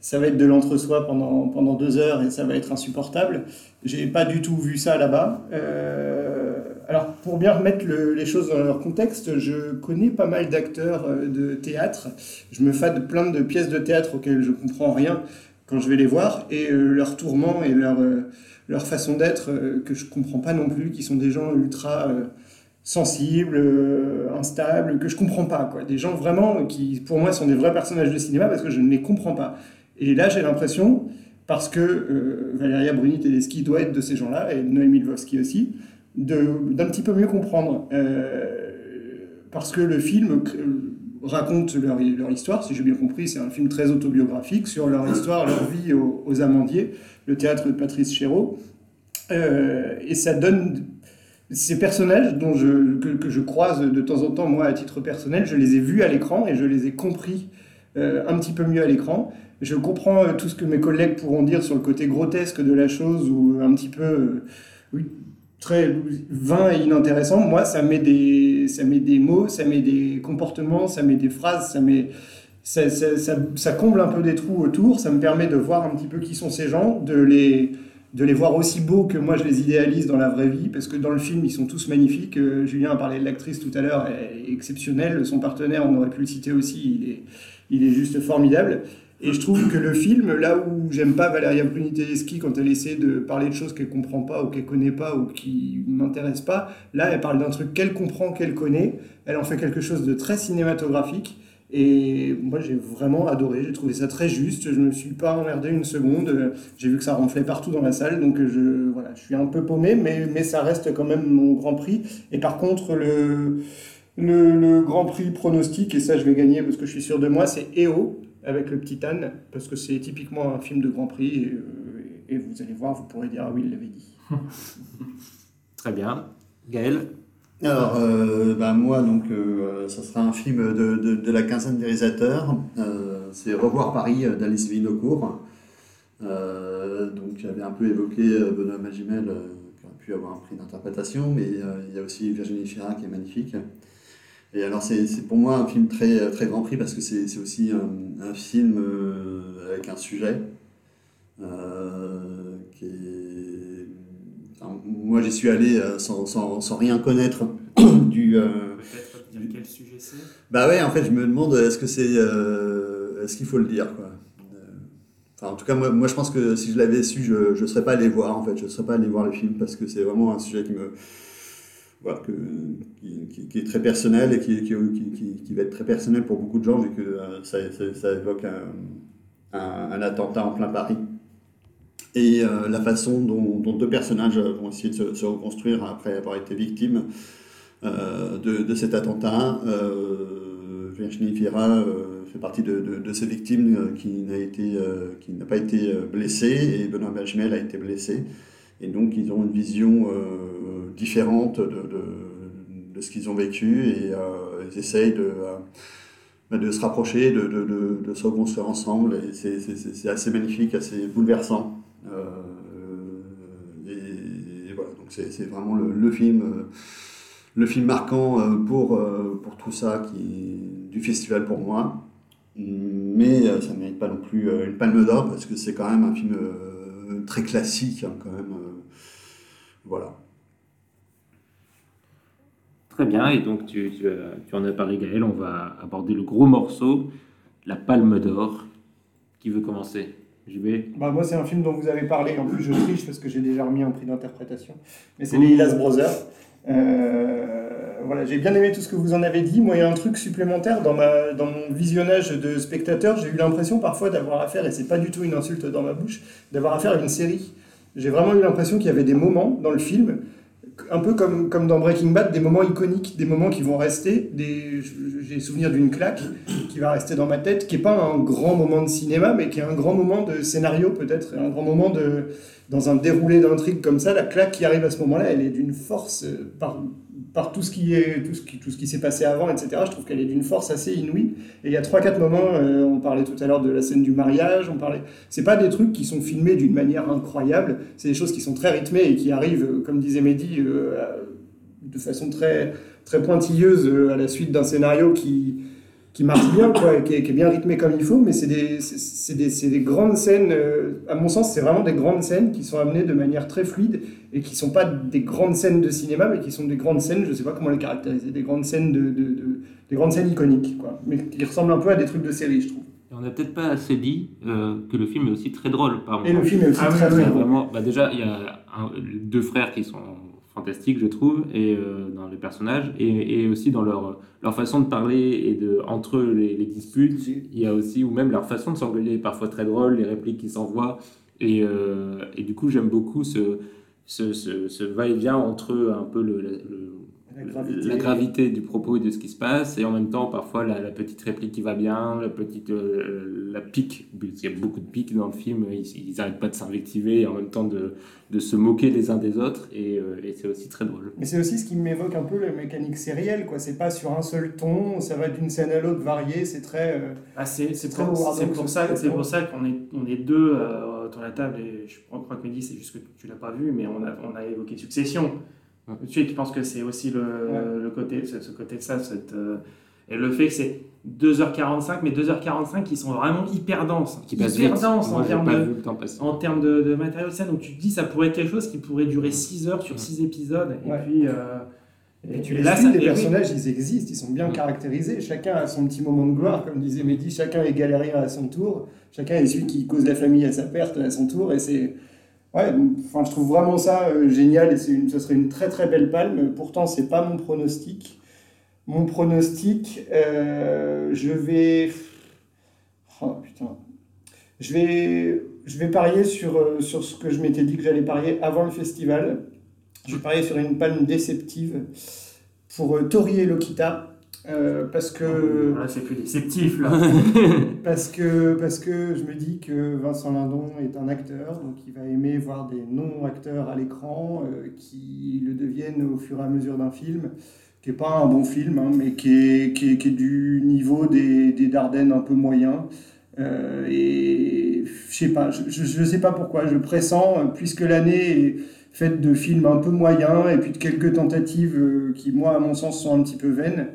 Ça va être de l'entre-soi pendant, pendant deux heures et ça va être insupportable. J'ai pas du tout vu ça là-bas. Euh, alors, pour bien remettre le- les choses dans leur contexte, je connais pas mal d'acteurs euh, de théâtre. Je me fade plein de pièces de théâtre auxquelles je comprends rien quand je vais les voir et euh, leur tourment et leur, euh, leur façon d'être que je comprends pas non plus, qui sont des gens ultra sensibles, instables, que je comprends pas. Quoi. Des gens vraiment qui, pour moi, sont des vrais personnages de cinéma parce que je ne les comprends pas. Et là, j'ai l'impression, parce que euh, Valéria Bruni Tedeschi doit être de ces gens-là, et Noémie Lvovsky aussi, d'un petit peu mieux comprendre. Euh, parce que le film raconte leur, leur histoire, si j'ai bien compris, c'est un film très autobiographique sur leur histoire, leur vie aux, Amandiers, le théâtre de Patrice Chéreau. Euh, et ça donne ces personnages dont que je croise de temps en temps, moi, à titre personnel, je les ai vus à l'écran et je les ai compris euh, un petit peu mieux à l'écran. Je comprends euh, tout ce que mes collègues pourront dire sur le côté grotesque de la chose ou un petit peu euh, très vain et inintéressant. Moi, ça met, des, ça met des mots, ça met des comportements, ça met des phrases, ça met... Ça, comble un peu des trous autour, ça me permet de voir un petit peu qui sont ces gens, de les, de les voir aussi beaux que moi je les idéalise dans la vraie vie, parce que dans le film ils sont tous magnifiques. Euh, Julien a parlé de l'actrice tout à l'heure, elle est exceptionnelle. Son partenaire, on aurait pu le citer aussi, il est, il est juste formidable. Et je trouve que le film, là où j'aime pas Valéria Bruni Tedeschi quand elle essaie de parler de choses qu'elle comprend pas ou qu'elle connaît pas ou qui m'intéressent pas, là elle parle d'un truc qu'elle comprend, qu'elle connaît. Elle en fait quelque chose de très cinématographique. Et moi, j'ai vraiment adoré. J'ai trouvé ça très juste. Je me suis pas emmerdé une seconde. J'ai vu que ça ronflait partout dans la salle. Donc, je, voilà, je suis un peu paumé, mais, mais ça reste quand même mon grand prix. Et par contre, le, le, le grand prix pronostic, et ça, je vais gagner parce que je suis sûr de moi, c'est EO avec le petit Anne, parce que c'est typiquement un film de grand prix. Et, euh, et vous allez voir, vous pourrez dire Ah oui, il l'avait dit. Très bien. Gaël Alors, euh, bah, moi, donc, euh, ça sera un film de, de, de la quinzaine des réalisateurs. Euh, c'est Revoir Paris euh, d'Alice Vinocourt. Euh, donc, j'avais un peu évoqué Benoît Magimel, euh, qui aurait pu avoir un prix d'interprétation, mais euh, il y a aussi Virginie Fira qui est magnifique. Et alors, c'est pour moi un film très, très grand prix parce que c'est aussi un, un film euh, avec un sujet euh, qui est Enfin, moi, j'y suis allé euh, sans, sans, sans rien connaître du. euh, Peut-être dire quel sujet c'est? Bah ouais, en fait, je me demande est-ce que c'est, euh, est-ce qu'il faut le dire quoi? Euh, Enfin, en tout cas, moi, moi, je pense que si je l'avais su, je ne serais pas allé voir. En fait, je serais pas allé voir le film parce que c'est vraiment un sujet qui me, voilà, que, qui, qui- est très personnel et qui, qui, va être très personnel pour beaucoup de gens vu que euh, ça, ça, évoque un, un, attentat en plein Paris. Et euh, la façon dont, deux personnages vont essayer de se, reconstruire après avoir été victimes euh, de, de cet attentat. Virginie Fira fait partie de, de, de ces victimes qui n'a été, pas été blessée et Benoît Bajmel a été blessé. Et donc ils ont une vision euh, différente de, de, ce qu'ils ont vécu et euh, ils essayent de, euh, de se rapprocher, de, de, se reconstruire ensemble. Et c'est- assez magnifique, assez bouleversant. Et, voilà, donc c'est vraiment le, le film, le film marquant pour, pour tout ça qui, du festival pour moi. Mais ça ne mérite pas non plus une palme d'or parce que c'est quand même un film très classique, hein, quand même. euh, voilà. Très bien, et donc tu, tu, en as parlé Gaël, on va aborder le gros morceau, la palme d'or. Qui veut commencer? JB Bah, moi, c'est un film dont vous avez parlé. En plus, je triche parce que j'ai déjà remis un prix d'interprétation. Mais c'est les Hilas Brothers. Euh, voilà, j'ai bien aimé tout ce que vous en avez dit. Moi, il y a un truc supplémentaire dans, ma, dans mon visionnage de spectateur. J'ai eu l'impression parfois d'avoir affaire, et c'est pas du tout une insulte dans ma bouche, d'avoir affaire à une série. J'ai vraiment eu l'impression qu'il y avait des moments dans le film, un peu comme, comme dans Breaking Bad, des moments iconiques, des moments qui vont rester. Des, j'ai souvenir d'une claque qui va rester dans ma tête, qui n'est pas un grand moment de cinéma, mais qui est un grand moment de scénario peut-être, un grand moment de dans un déroulé d'intrigue comme ça, la claque qui arrive à ce moment-là, elle est d'une force euh, par, par tout ce qui est tout ce qui, tout ce qui s'est passé avant, etc. Je trouve qu'elle est d'une force assez inouïe. Et il y a trois quatre moments, euh, on parlait tout à l'heure de la scène du mariage, on parlait. C'est pas des trucs qui sont filmés d'une manière incroyable, c'est des choses qui sont très rythmées et qui arrivent, euh, comme disait Mehdi, euh, de façon très très pointilleuse à la suite d'un scénario qui qui marche bien, quoi, qui est, bien rythmé comme il faut, mais c'est des, c'est- des, des grandes scènes, à mon sens, c'est vraiment des grandes scènes qui sont amenées de manière très fluide et qui sont pas des grandes scènes de cinéma, mais qui sont des grandes scènes, je sais pas comment les caractériser, des grandes scènes, de, de, de- des grandes scènes iconiques, quoi, mais qui ressemblent un peu à des trucs de série, je trouve. Et on n'a peut-être pas assez dit euh, que le film est aussi très drôle par Et le moments. film est aussi Ah très drôle. vraiment, bah déjà, il y a un- deux frères qui sont fantastiques, je trouve, et euh, dans les personnages, et, et aussi dans leur, leur façon de parler et de entre eux les, les disputes. Il y a aussi, ou même leur façon de s'engueuler, parfois très drôle, les répliques qu'ils s'envoient. Et, euh, et du coup, j'aime beaucoup ce, ce, ce, ce va-et-vient entre un peu le, le- le- La gravité. la gravité du propos et de ce qui se passe, et en même temps, parfois, la, la petite réplique qui va bien, la petite euh, la pique, parce qu'il y a beaucoup de piques dans le film, ils n'arrêtent pas de s'invectiver et en même temps de, de se moquer les uns des autres, et, euh, et c'est aussi très drôle. Mais c'est aussi ce qui m'évoque un peu la mécanique sérielle, quoi. C'est pas sur un seul ton, ça va d'une scène à l'autre varié, c'est très. euh, Ah, c'est pour, pour ça, c'est exactement. pour ça qu'on est, on est deux euh, autour de la table et je crois que Mehdi, c'est juste que tu l'as pas vu, mais on a, on a évoqué Succession. Ouais. Tout de suite, je pense que c'est aussi le, Ouais. le côté, ce, ce côté de ça, cette, euh, et le fait que c'est 2h45, mais 2h45 qui sont vraiment hyper denses, Qui passe hyper denses en termes pas de, en termes de, de matériel de scène. Donc tu te dis, ça pourrait être quelque chose qui pourrait durer 6 heures sur 6 épisodes. Et Ouais. puis, euh, Et tu et les là, suis, les personnages, ils existent, ils sont bien caractérisés. Chacun a son petit moment de gloire, comme disait Mehdi. Chacun est galérien à son tour. Chacun est celui qui cause la famille à sa perte à son tour. Et c'est. Ouais, enfin, je trouve vraiment ça euh, génial et c'est une, ce serait une très très belle palme. Pourtant, c'est pas mon pronostic. Mon pronostic, euh, je vais. Oh putain. Je vais, je vais parier sur, euh, sur ce que je m'étais dit que j'allais parier avant le festival. Je vais parier sur une palme déceptive pour euh, Tori et Lokita. euh, parce que Voilà, c'est plus déceptif là. parce que, parce que je me dis que Vincent Lindon est un acteur, donc il va aimer voir des non-acteurs à l'écran euh, qui le deviennent au fur et à mesure d'un film, qui n'est pas un bon film, hein, mais qui est, qui, est, qui est du niveau des, des Dardennes un peu moyen. Euh, et je sais pas, je, je sais pas pourquoi, je pressens, puisque l'année est faite de films un peu moyens et puis de quelques tentatives euh, qui, moi, à mon sens, sont un petit peu vaines.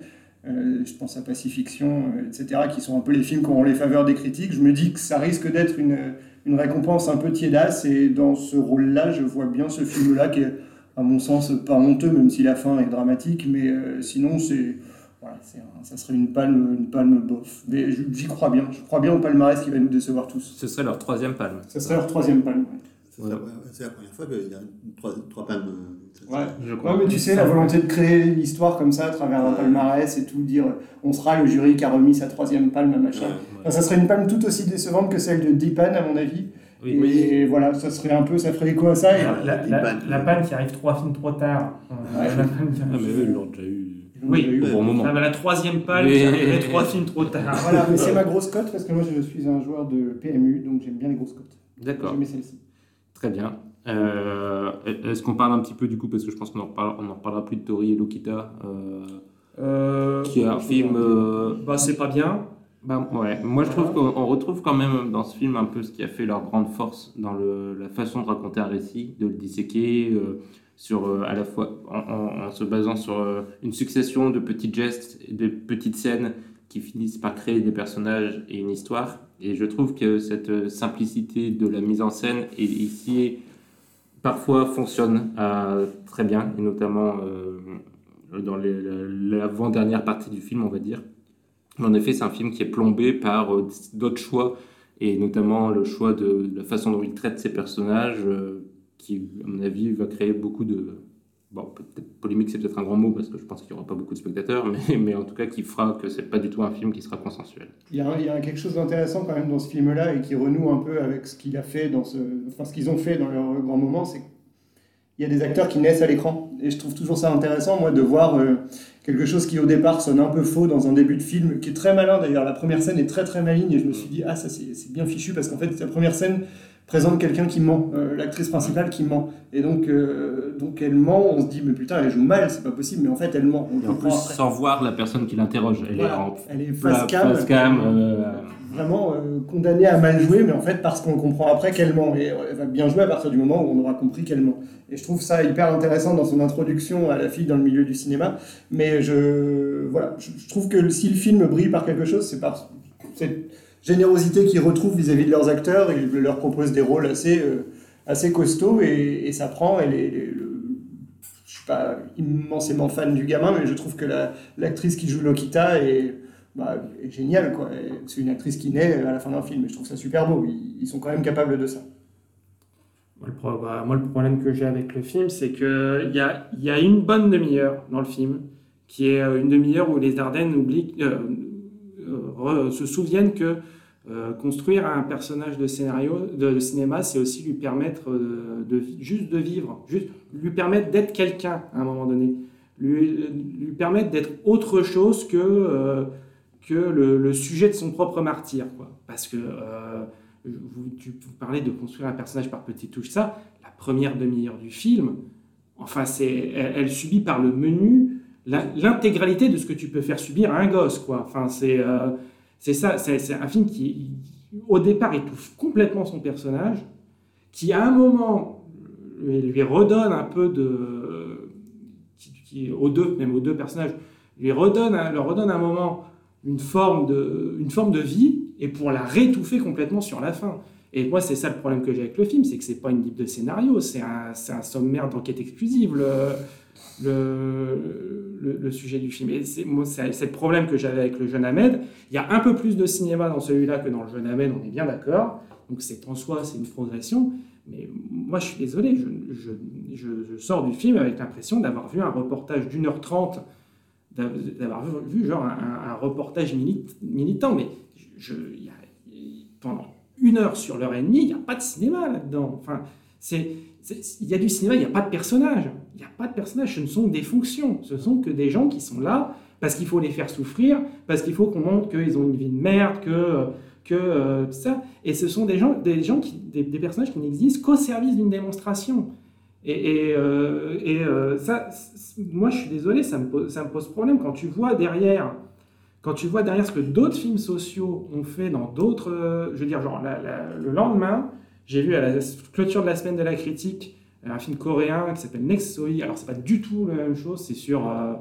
Euh, je pense à Pacifiction, euh, etc., qui sont un peu les films qui auront les faveurs des critiques. Je me dis que ça risque d'être une, une récompense un peu tiédasse, et dans ce rôle-là, je vois bien ce film-là qui est, à mon sens, pas honteux, même si la fin est dramatique, mais euh, sinon, c'est. Voilà, ça serait une palme, une palme bof. Mais j'y crois bien. Je crois bien au palmarès qui va nous décevoir tous. Ce serait leur troisième palme. Ce serait leur troisième palme. ouais. C'est la, première fois qu'il y a trois, trois palmes. euh, Ouais. Je Ouais, mais tu sais, la volonté de créer l'histoire comme ça à travers un palmarès et tout, dire on sera le jury qui a remis sa troisième palme à machin. Enfin, ça serait une palme tout aussi décevante que celle de Deepan, à mon avis. Oui. et voilà, ça serait un peu, ça ferait écho à ça. Et, La, la, la, la panne qui arrive trois films trop tard. Euh, Ouais. la panne qui Ah, arrive- mais eux, ils l'ont déjà eu Oui, bon moment. Ah, bah, la troisième palme Mais- qui arrivait trois films trop tard. Voilà, mais c'est ma grosse cote parce que moi je suis un joueur de PMU, donc j'aime bien les grosses cotes. D'accord. J'aimais celle-ci. Très bien. Euh, Est-ce qu'on parle un petit peu du coup, parce que je pense qu'on en, reparle- on en reparlera plus de Tori et Lokita, euh, Euh, qui est un film. Bah, c'est pas bien. bah, ouais. Moi, je trouve qu'on on retrouve quand même dans ce film un peu ce qui a fait leur grande force dans le, la façon de raconter un récit, de le disséquer, euh, sur, euh, à la fois en, en- en se basant sur euh, une succession de petits gestes, et de petites scènes finissent par créer des personnages et une histoire. Et je trouve que cette simplicité de la mise en scène est ici parfois fonctionne euh, très bien, et notamment euh, dans l'avant-dernière partie du film, on va dire. En effet, c'est un film qui est plombé par euh, d'autres choix, et notamment le choix de, la façon dont il traite ses personnages, qui, à mon avis, va créer beaucoup de... Bon, polémique, c'est peut-être un grand mot, parce que je pense qu'il n'y aura pas beaucoup de spectateurs, mais, mais en tout cas, qui fera que c'est pas du tout un film qui sera consensuel. Il y, a, il quelque chose d'intéressant quand même dans ce film-là et qui renoue un peu avec ce qu'il a fait dans ce, enfin ce qu'ils ont fait dans leur grand moment, c'est qu'il y a des acteurs qui naissent à l'écran et je trouve toujours ça intéressant moi de voir euh, quelque chose qui au départ sonne un peu faux dans un début de film, qui est très malin d'ailleurs. La première scène est très très maligne et je me suis dit ah ça c'est bien fichu parce qu'en fait la première scène présente quelqu'un qui ment, euh, l'actrice principale qui ment et donc euh, donc elle ment, on se dit mais putain elle joue mal, c'est pas possible, mais en fait elle ment. On le Et en plus, après. sans voir la personne qui l'interroge, elle Voilà. est en Elle est face cam. face cam, euh, vraiment condamnée à mal jouer, mais en fait parce qu'on comprend après qu'elle ment. Et elle va bien jouer à partir du moment où on aura compris qu'elle ment. Et je trouve ça hyper intéressant dans son introduction à la fille dans le milieu du cinéma. Mais je, voilà, je, je trouve que si le film brille par quelque chose, c'est par cette générosité qu'ils retrouvent vis-à-vis de leurs acteurs. Ils leur proposent des rôles assez, euh, costauds et, ça prend. Et les, les- le- je suis pas immensément fan du gamin, mais je trouve que la- l'actrice qui joue Lokita est, bah, géniale. C'est une actrice qui naît à la fin d'un film et je trouve ça super beau. Ils, sont quand même capables de ça. Moi, le, pro- bah, moi, le problème que j'ai avec le film, c'est qu'il y a, une bonne demi-heure dans le film, qui est euh, une demi-heure où les Ardennes oublient, euh, se souviennent que euh, construire un personnage de scénario, de, cinéma, c'est aussi lui permettre euh, de, juste de vivre, juste lui permettre d'être quelqu'un à un moment donné, lui, permettre d'être autre chose que, euh, que le, sujet de son propre martyr. Parce que vous, tu parlais de construire un personnage par petites touches, ça, la première demi-heure du film, enfin, c'est, elle, subit par le menu l'intégralité de ce que tu peux faire subir à un gosse, quoi. Enfin, c'est, euh, c'est ça, c'est, un film qui, au départ, étouffe complètement son personnage, qui, à un moment, lui, redonne un peu de... Qui, aux deux, même aux deux personnages, lui redonne, leur redonne un moment une forme de, une forme de vie et pour la rétouffer complètement sur la fin. Et moi, c'est ça le problème que j'ai avec le film, c'est que c'est pas une bible de scénario, c'est un, un sommaire d'enquête exclusive, le, le, sujet du film. Et c'est, moi, c'est, le problème que j'avais avec le jeune Ahmed. Il y a un peu plus de cinéma dans celui-là que dans le jeune Ahmed, on est bien d'accord. Donc c'est en soi, c'est une progression. Mais moi, je suis désolé, je, je, je, sors du film avec l'impression d'avoir vu un reportage d'une heure trente d'av- d'avoir vu, genre un, reportage mili- militant, mais y pendant une heure sur l'heure et demie, il n'y a pas de cinéma là-dedans. Enfin, c'est- il y a du cinéma, il n'y a pas de personnages. Il n'y a pas de personnages, ce ne sont que des fonctions. Ce sont que des gens qui sont là parce qu'il faut les faire souffrir, parce qu'il faut qu'on montre qu'ils ont une vie de merde, que, que euh, ça. Et ce sont des gens, des, gens qui, des, personnages qui n'existent qu'au service d'une démonstration. Et, et, euh, euh, ça, moi, je suis désolé, ça me, pose, problème quand tu vois derrière, quand tu vois derrière ce que d'autres films sociaux ont fait dans d'autres, euh, je veux dire, genre le lendemain, j'ai vu à la clôture de la semaine de la critique un film coréen qui s'appelle Next Soi. Alors c'est pas du tout la même chose, c'est sur, euh,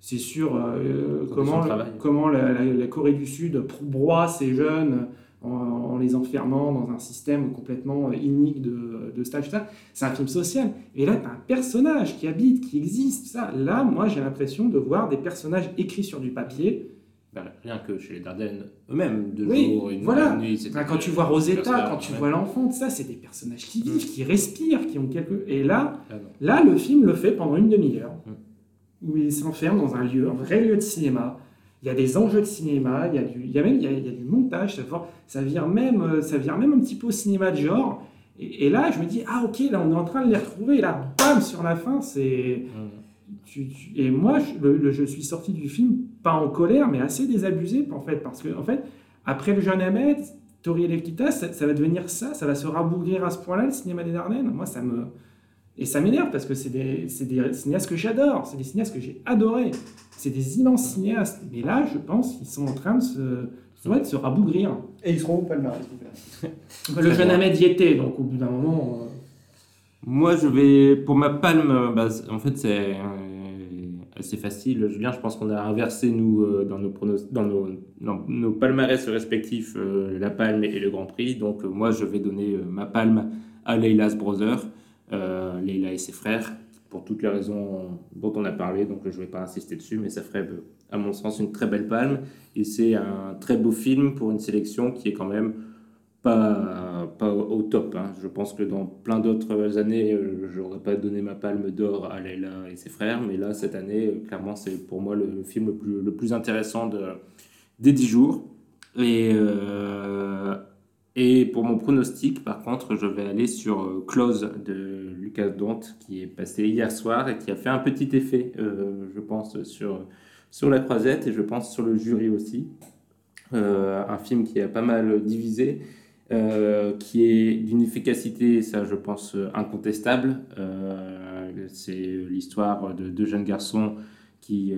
c'est sur euh, comment, comment la, la- la Corée du Sud broie ces jeunes en, en les enfermant dans un système complètement inique de, de stage. ça. C'est un film social. Et là, tu as un personnage qui habite, qui existe. Ça. Là, moi, j'ai l'impression de voir des personnages écrits sur du papier ben, rien que chez les Dardennes eux-mêmes, de Oui, jour, une voilà. nuit, Enfin, quand tu vois Rosetta, quand tu vois l'enfant, ça, c'est des personnages qui vivent, Mm. qui respirent, qui ont quelque. Et là, Ah là, le film le fait pendant une demi-heure, Mm. où il s'enferme dans un lieu, un vrai lieu de cinéma. Il y a des enjeux de cinéma, il y a du, il y a même il y a, il y a du montage, ça, ça vire même, euh, ça vire même un petit peu au cinéma de genre. Et, et là, je me dis, ah ok, là, on est en train de les retrouver. Et là, bam, sur la fin, c'est. tu- tu- et moi, je, le- le- je suis sorti du film pas en colère, mais assez désabusé en fait, parce que en fait, après le jeune Ahmed, Tori et Lekita, ça, ça va devenir ça, ça va se rabougrir à ce point-là le cinéma des Ardennes. Moi, ça me et ça m'énerve parce que c'est des, c'est des cinéastes que j'adore, c'est des cinéastes que j'ai adorés, c'est des immenses cinéastes. Mais là, je pense qu'ils sont en train de se, ouais, de se rabougrir. Et ils seront au palmarès. Le jeune Ahmed y était, donc au bout d'un moment. euh, Moi, je vais pour ma palme. bah, en fait, c'est assez facile. Julien, je pense qu'on a inversé nous euh, dans nos palmarès respectifs euh, la palme et le Grand Prix. Donc, euh, moi, je vais donner ma palme à Leila's Brother, Leila et ses frères, pour toutes les raisons dont on a parlé. Donc, je ne vais pas insister dessus, mais ça ferait, à mon sens, une très belle palme. Et c'est un très beau film pour une sélection qui est quand même pas, pas au top. hein. Je pense que dans plein d'autres années, euh, j'aurais pas donné ma palme d'or à Leila et ses frères, mais là, cette année, euh, clairement, c'est pour moi le, film le plus, intéressant de, des 10 jours. Et, euh, et pour mon pronostic, par contre, je vais aller sur Close de Lucas Dont, qui est passé hier soir et qui a fait un petit effet, je pense, sur, sur la croisette et je pense sur le jury aussi. Un film qui a pas mal divisé, euh, qui est d'une efficacité, ça je pense, euh, incontestable. Euh, c'est l'histoire de deux jeunes garçons qui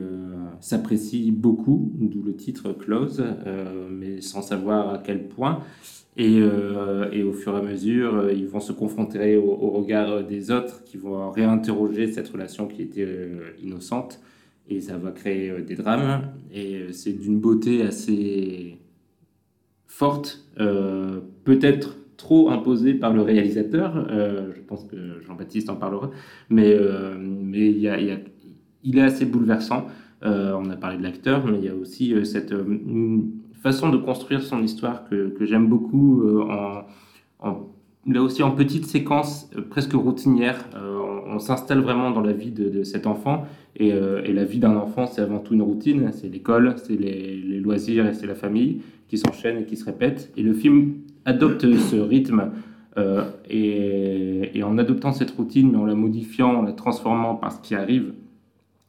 s'apprécient beaucoup, d'où le titre Close, mais sans savoir à quel point. Et, au fur et à mesure, ils vont se confronter au, regard des autres, qui vont réinterroger cette relation qui était innocente. Et ça va créer des drames. Et c'est d'une beauté assez forte, peut-être trop imposée par le réalisateur. Euh, je pense que Jean-Baptiste en parlera. Mais, euh, mais il, est assez bouleversant. Euh, on a parlé de l'acteur, mais il y a aussi cette façon de construire son histoire que, j'aime beaucoup là aussi en petites séquences presque routinières. On s'installe vraiment dans la vie de, cet enfant. Et, et la vie d'un enfant, c'est avant tout une routine. C'est l'école, c'est les, les loisirs et c'est la famille qui s'enchaînent et qui se répètent. Et le film adopte ce rythme. euh, et, en adoptant cette routine, mais en la modifiant, en la transformant par ce qui arrive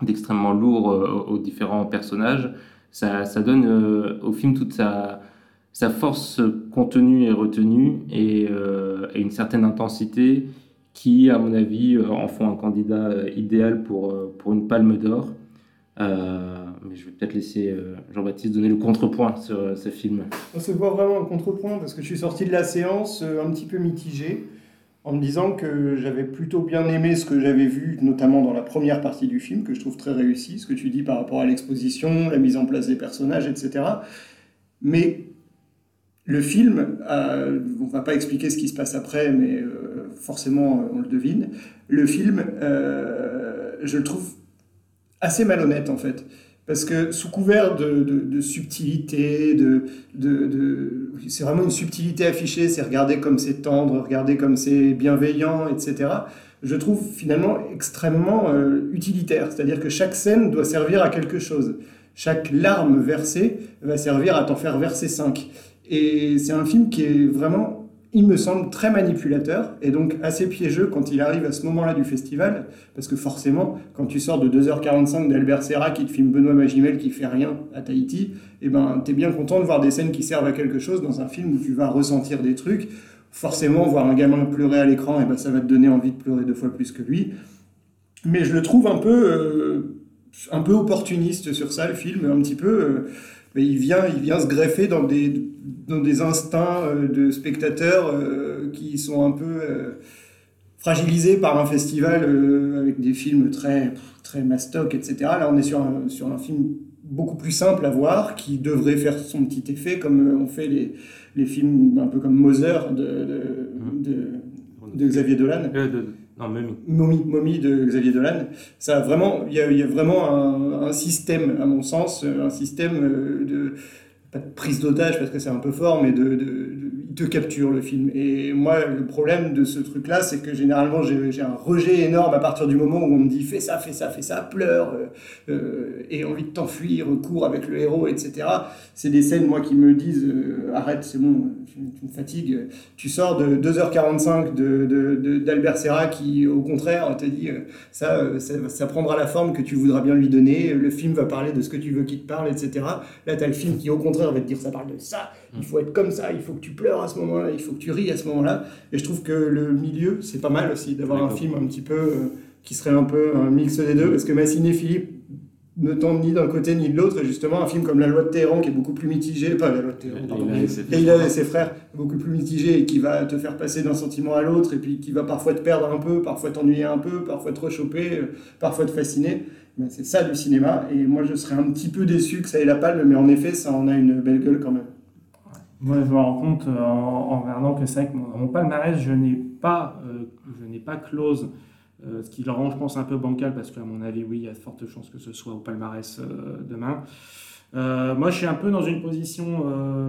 d'extrêmement lourd euh, aux différents personnages, ça, donne euh, au film toute sa, force contenue et retenue et, et une certaine intensité qui, à mon avis, en font un candidat idéal pour, pour une palme d'or. Euh, mais je vais peut-être laisser euh, Jean-Baptiste donner le contrepoint sur euh, ce film. On se voit vraiment un contrepoint parce que je suis sorti de la séance un petit peu mitigé en me disant que j'avais plutôt bien aimé ce que j'avais vu, notamment dans la première partie du film, que je trouve très réussi, ce que tu dis par rapport à l'exposition, la mise en place des personnages, etc. Mais le film, on va pas expliquer ce qui se passe après, mais forcément on le devine. Le film, je le trouve assez malhonnête en fait. Parce que sous couvert de, subtilité, de- c'est vraiment une subtilité affichée, c'est regarder comme c'est tendre, regarder comme c'est bienveillant, etc. Je trouve finalement extrêmement euh, utilitaire. C'est-à-dire que chaque scène doit servir à quelque chose. Chaque larme versée va servir à t'en faire verser cinq. Et c'est un film qui est vraiment, il me semble, très manipulateur et donc assez piégeux quand il arrive à ce moment-là du festival. Parce que forcément, quand tu sors de 2h45 d'Albert Serra qui te filme Benoît Magimel qui fait rien à Tahiti, eh ben, t'es bien content de voir des scènes qui servent à quelque chose dans un film où tu vas ressentir des trucs. Forcément, voir un gamin pleurer à l'écran, eh ben, ça va te donner envie de pleurer deux fois plus que lui. Mais je le trouve un peu, euh, un peu opportuniste sur ça, le film, un petit peu. euh, il vient, il vient se greffer dans des, dans des instincts euh, de spectateurs euh, qui sont un peu euh, fragilisés par un festival avec des films très, très mastoc, etc. Là, on est sur un, sur un film beaucoup plus simple à voir, qui devrait faire son petit effet, comme on fait les, les films un peu comme Moser de, de, de, de Xavier Dolan. Euh, non, Mommy. Mommy, de Xavier Dolan. Ça vraiment, il y a, vraiment un, système, à mon sens, un système euh, de pas de prise d'otage parce que c'est un peu fort, mais de, te capture le film. Et moi, le problème de ce truc-là, c'est que généralement, j'ai un rejet énorme à partir du moment où on me dit fais ça, fais ça, fais ça, pleure, euh, euh, et envie de t'enfuir, cours avec le héros, etc. C'est des scènes, moi, qui me disent euh, arrête, c'est bon, tu, me fatigues. Tu sors de 2h45 de- de- d'Albert Serra qui, au contraire, te dit euh, ça, ça, ça prendra la forme que tu voudras bien lui donner, le film va parler de ce que tu veux qu'il te parle, etc. Là, tu as le film qui, au contraire, va te dire ça parle de ça, il faut être comme ça, il faut que tu pleures à ce moment-là, il faut que tu ris à ce moment-là. Et je trouve que le milieu, c'est pas mal aussi d'avoir un film un petit peu euh, qui serait un peu un mix des deux, parce que ma cinéphile ne tente ni d'un côté ni de l'autre, et justement, un film comme La Loi de Téhéran, qui est beaucoup plus mitigé, pas La Loi de Téhéran, pardon, et ses Leïla et ses frères, beaucoup plus mitigé, et qui va te faire passer d'un sentiment à l'autre, et puis qui va parfois te perdre un peu, parfois t'ennuyer un peu, parfois te rechoper, euh, parfois te fasciner. Ben, c'est ça du cinéma, et moi je serais un petit peu déçu que ça ait la palme, mais en effet, ça en a une belle gueule quand même. Moi, je me rends compte euh, en, regardant que c'est vrai que mon, mon palmarès, je n'ai pas, euh, pas close, euh, ce qui le rend, je pense, un peu bancal parce qu'à mon avis, oui, il y a de fortes chances que ce soit au palmarès demain. Moi, je suis un peu dans une position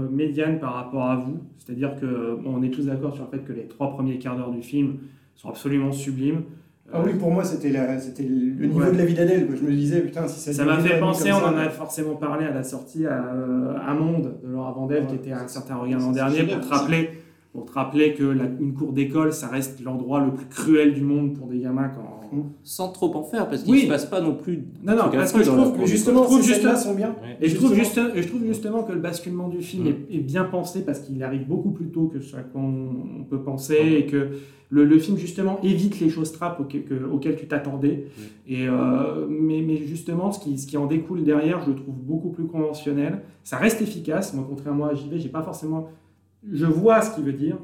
médiane par rapport à vous, c'est-à-dire que bon, on est tous d'accord sur le fait que les trois premiers quarts d'heure du film sont absolument sublimes. Ah oui, pour moi, c'était la- c'était le niveau Ouais. de la vie d'Adèle. Je me disais, putain, si ça Ça m'a fait penser, on ça, en a forcément parlé à la sortie à euh, Un Monde de Laura Vandel, qui était un certain regard l'an dernier, génial, pour te rappeler, pour te rappeler que la- une cour d'école, ça reste l'endroit le plus cruel du monde pour des gamins quand. Sans trop en faire, parce qu'il Oui. se passe pas non plus. Non, non, parce que je trouve que justement, je trouve ces justement, scènes-là sont bien. Ouais. et je trouve Justement. juste, et je trouve justement que le basculement du film Mm. est, est bien pensé parce qu'il arrive beaucoup plus tôt que ce qu'on on peut penser et que le, le film justement évite les choses trappes auxquelles, que- auxquelles tu t'attendais. Et euh, mais, mais justement, ce qui, ce qui en découle derrière, je le trouve beaucoup plus conventionnel. Ça reste efficace. Moi, contrairement à JV, j'ai pas forcément. Je vois ce qu'il veut dire.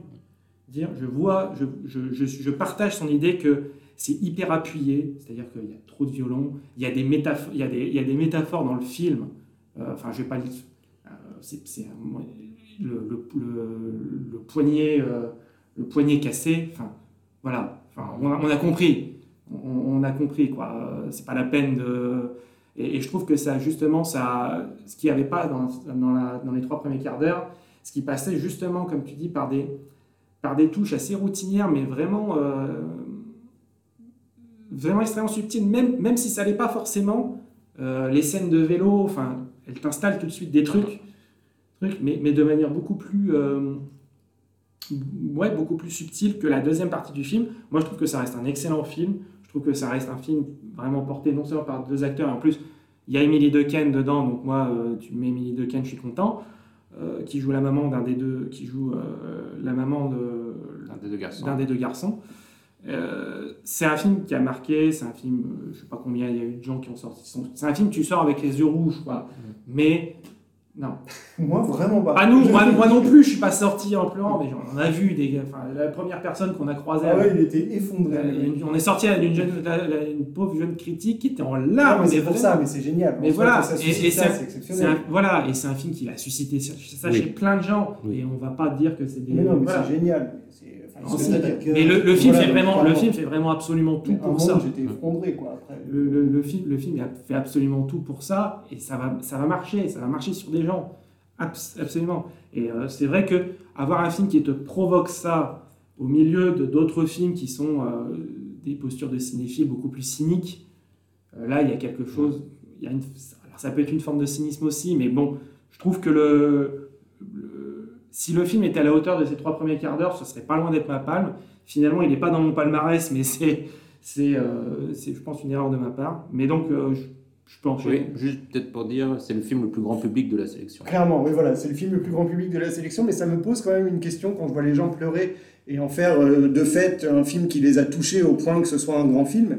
Dire, je vois, je, je, je, je partage son idée que c'est hyper appuyé, c'est-à-dire qu'il y a trop de violon, il y a des métaphores, il y a des, il y a des métaphores dans le film. Euh, enfin, je vais pas le. euh, c'est c'est, le, le, le, le poignet, euh, le poignet cassé. Enfin, voilà. Enfin, on, a, compris. On, a compris quoi. C'est pas la peine de. Et, je trouve que ça, justement, ça, ce qu'il n'y avait pas dans, dans, les trois premiers quarts d'heure, ce qui passait justement, comme tu dis, par des, par des touches assez routinières, mais vraiment, vraiment extrêmement subtiles, même, même si ça n'allait pas forcément. euh, les scènes de vélo, enfin, elles t'installent tout de suite des trucs, trucs mais, mais de manière beaucoup plus, euh, ouais, beaucoup plus subtile que la deuxième partie du film. Moi, je trouve que ça reste un excellent film. Je trouve que ça reste un film vraiment porté non seulement par deux acteurs, en plus, il y a Emily Dequesne dedans, donc moi, euh, tu mets Emily Dequesne, je suis content, qui joue la maman d'un des deux, qui joue la maman de Un des deux garçons. d'un des deux garçons. Euh, c'est un film qui a marqué, c'est un film, euh, je sais pas combien il y a eu de gens qui ont sorti. son- C'est un film tu sors avec les yeux rouges, quoi. Mais non. Moi, vraiment pas. Pas nous, moi, moi non plus, je suis pas sorti en pleurant, mais on a vu des. Enfin, la première personne qu'on a croisée. Ah ouais, il était effondré. euh, une- on est sorti d'une jeune, la- la- une pauvre jeune critique qui était en Non, larmes. mais c'est mais pour ça, mais c'est génial. Mais En voilà, ça et, et c'est exceptionnel. un- voilà, et c'est un film qui a suscité ça, Oui. chez plein de gens. Oui. Et on va pas dire que c'est des. Mais non, mais voilà. c'est génial. C'est- Non, mais le, le film voilà, fait vraiment, le film fait vraiment absolument tout pour ça. J'étais effondré, quoi, après. Le, le- le film, le film fait absolument tout pour ça et ça va, ça va marcher, ça va marcher sur des gens. Abs- absolument. Et euh, c'est vrai que avoir un film qui te provoque ça au milieu de d'autres films qui sont euh, des postures de cinéphiles beaucoup plus cyniques, euh, là il y a quelque chose. Il y a une, alors, ça peut être une forme de cynisme aussi, mais bon, je trouve que le, le- si le film était à la hauteur de ces trois premiers quarts d'heure, ce serait pas loin d'être ma palme. Finalement, il n'est pas dans mon palmarès, mais c'est, c'est, euh, c'est, je pense, une erreur de ma part. Mais donc, euh, je, je peux enchaîner. Oui, juste peut-être pour dire, c'est le film le plus grand public de la sélection. Clairement, oui, voilà, c'est le film le plus grand public de la sélection, mais ça me pose quand même une question quand je vois les gens pleurer et en faire euh, de fait un film qui les a touchés au point que ce soit un grand film.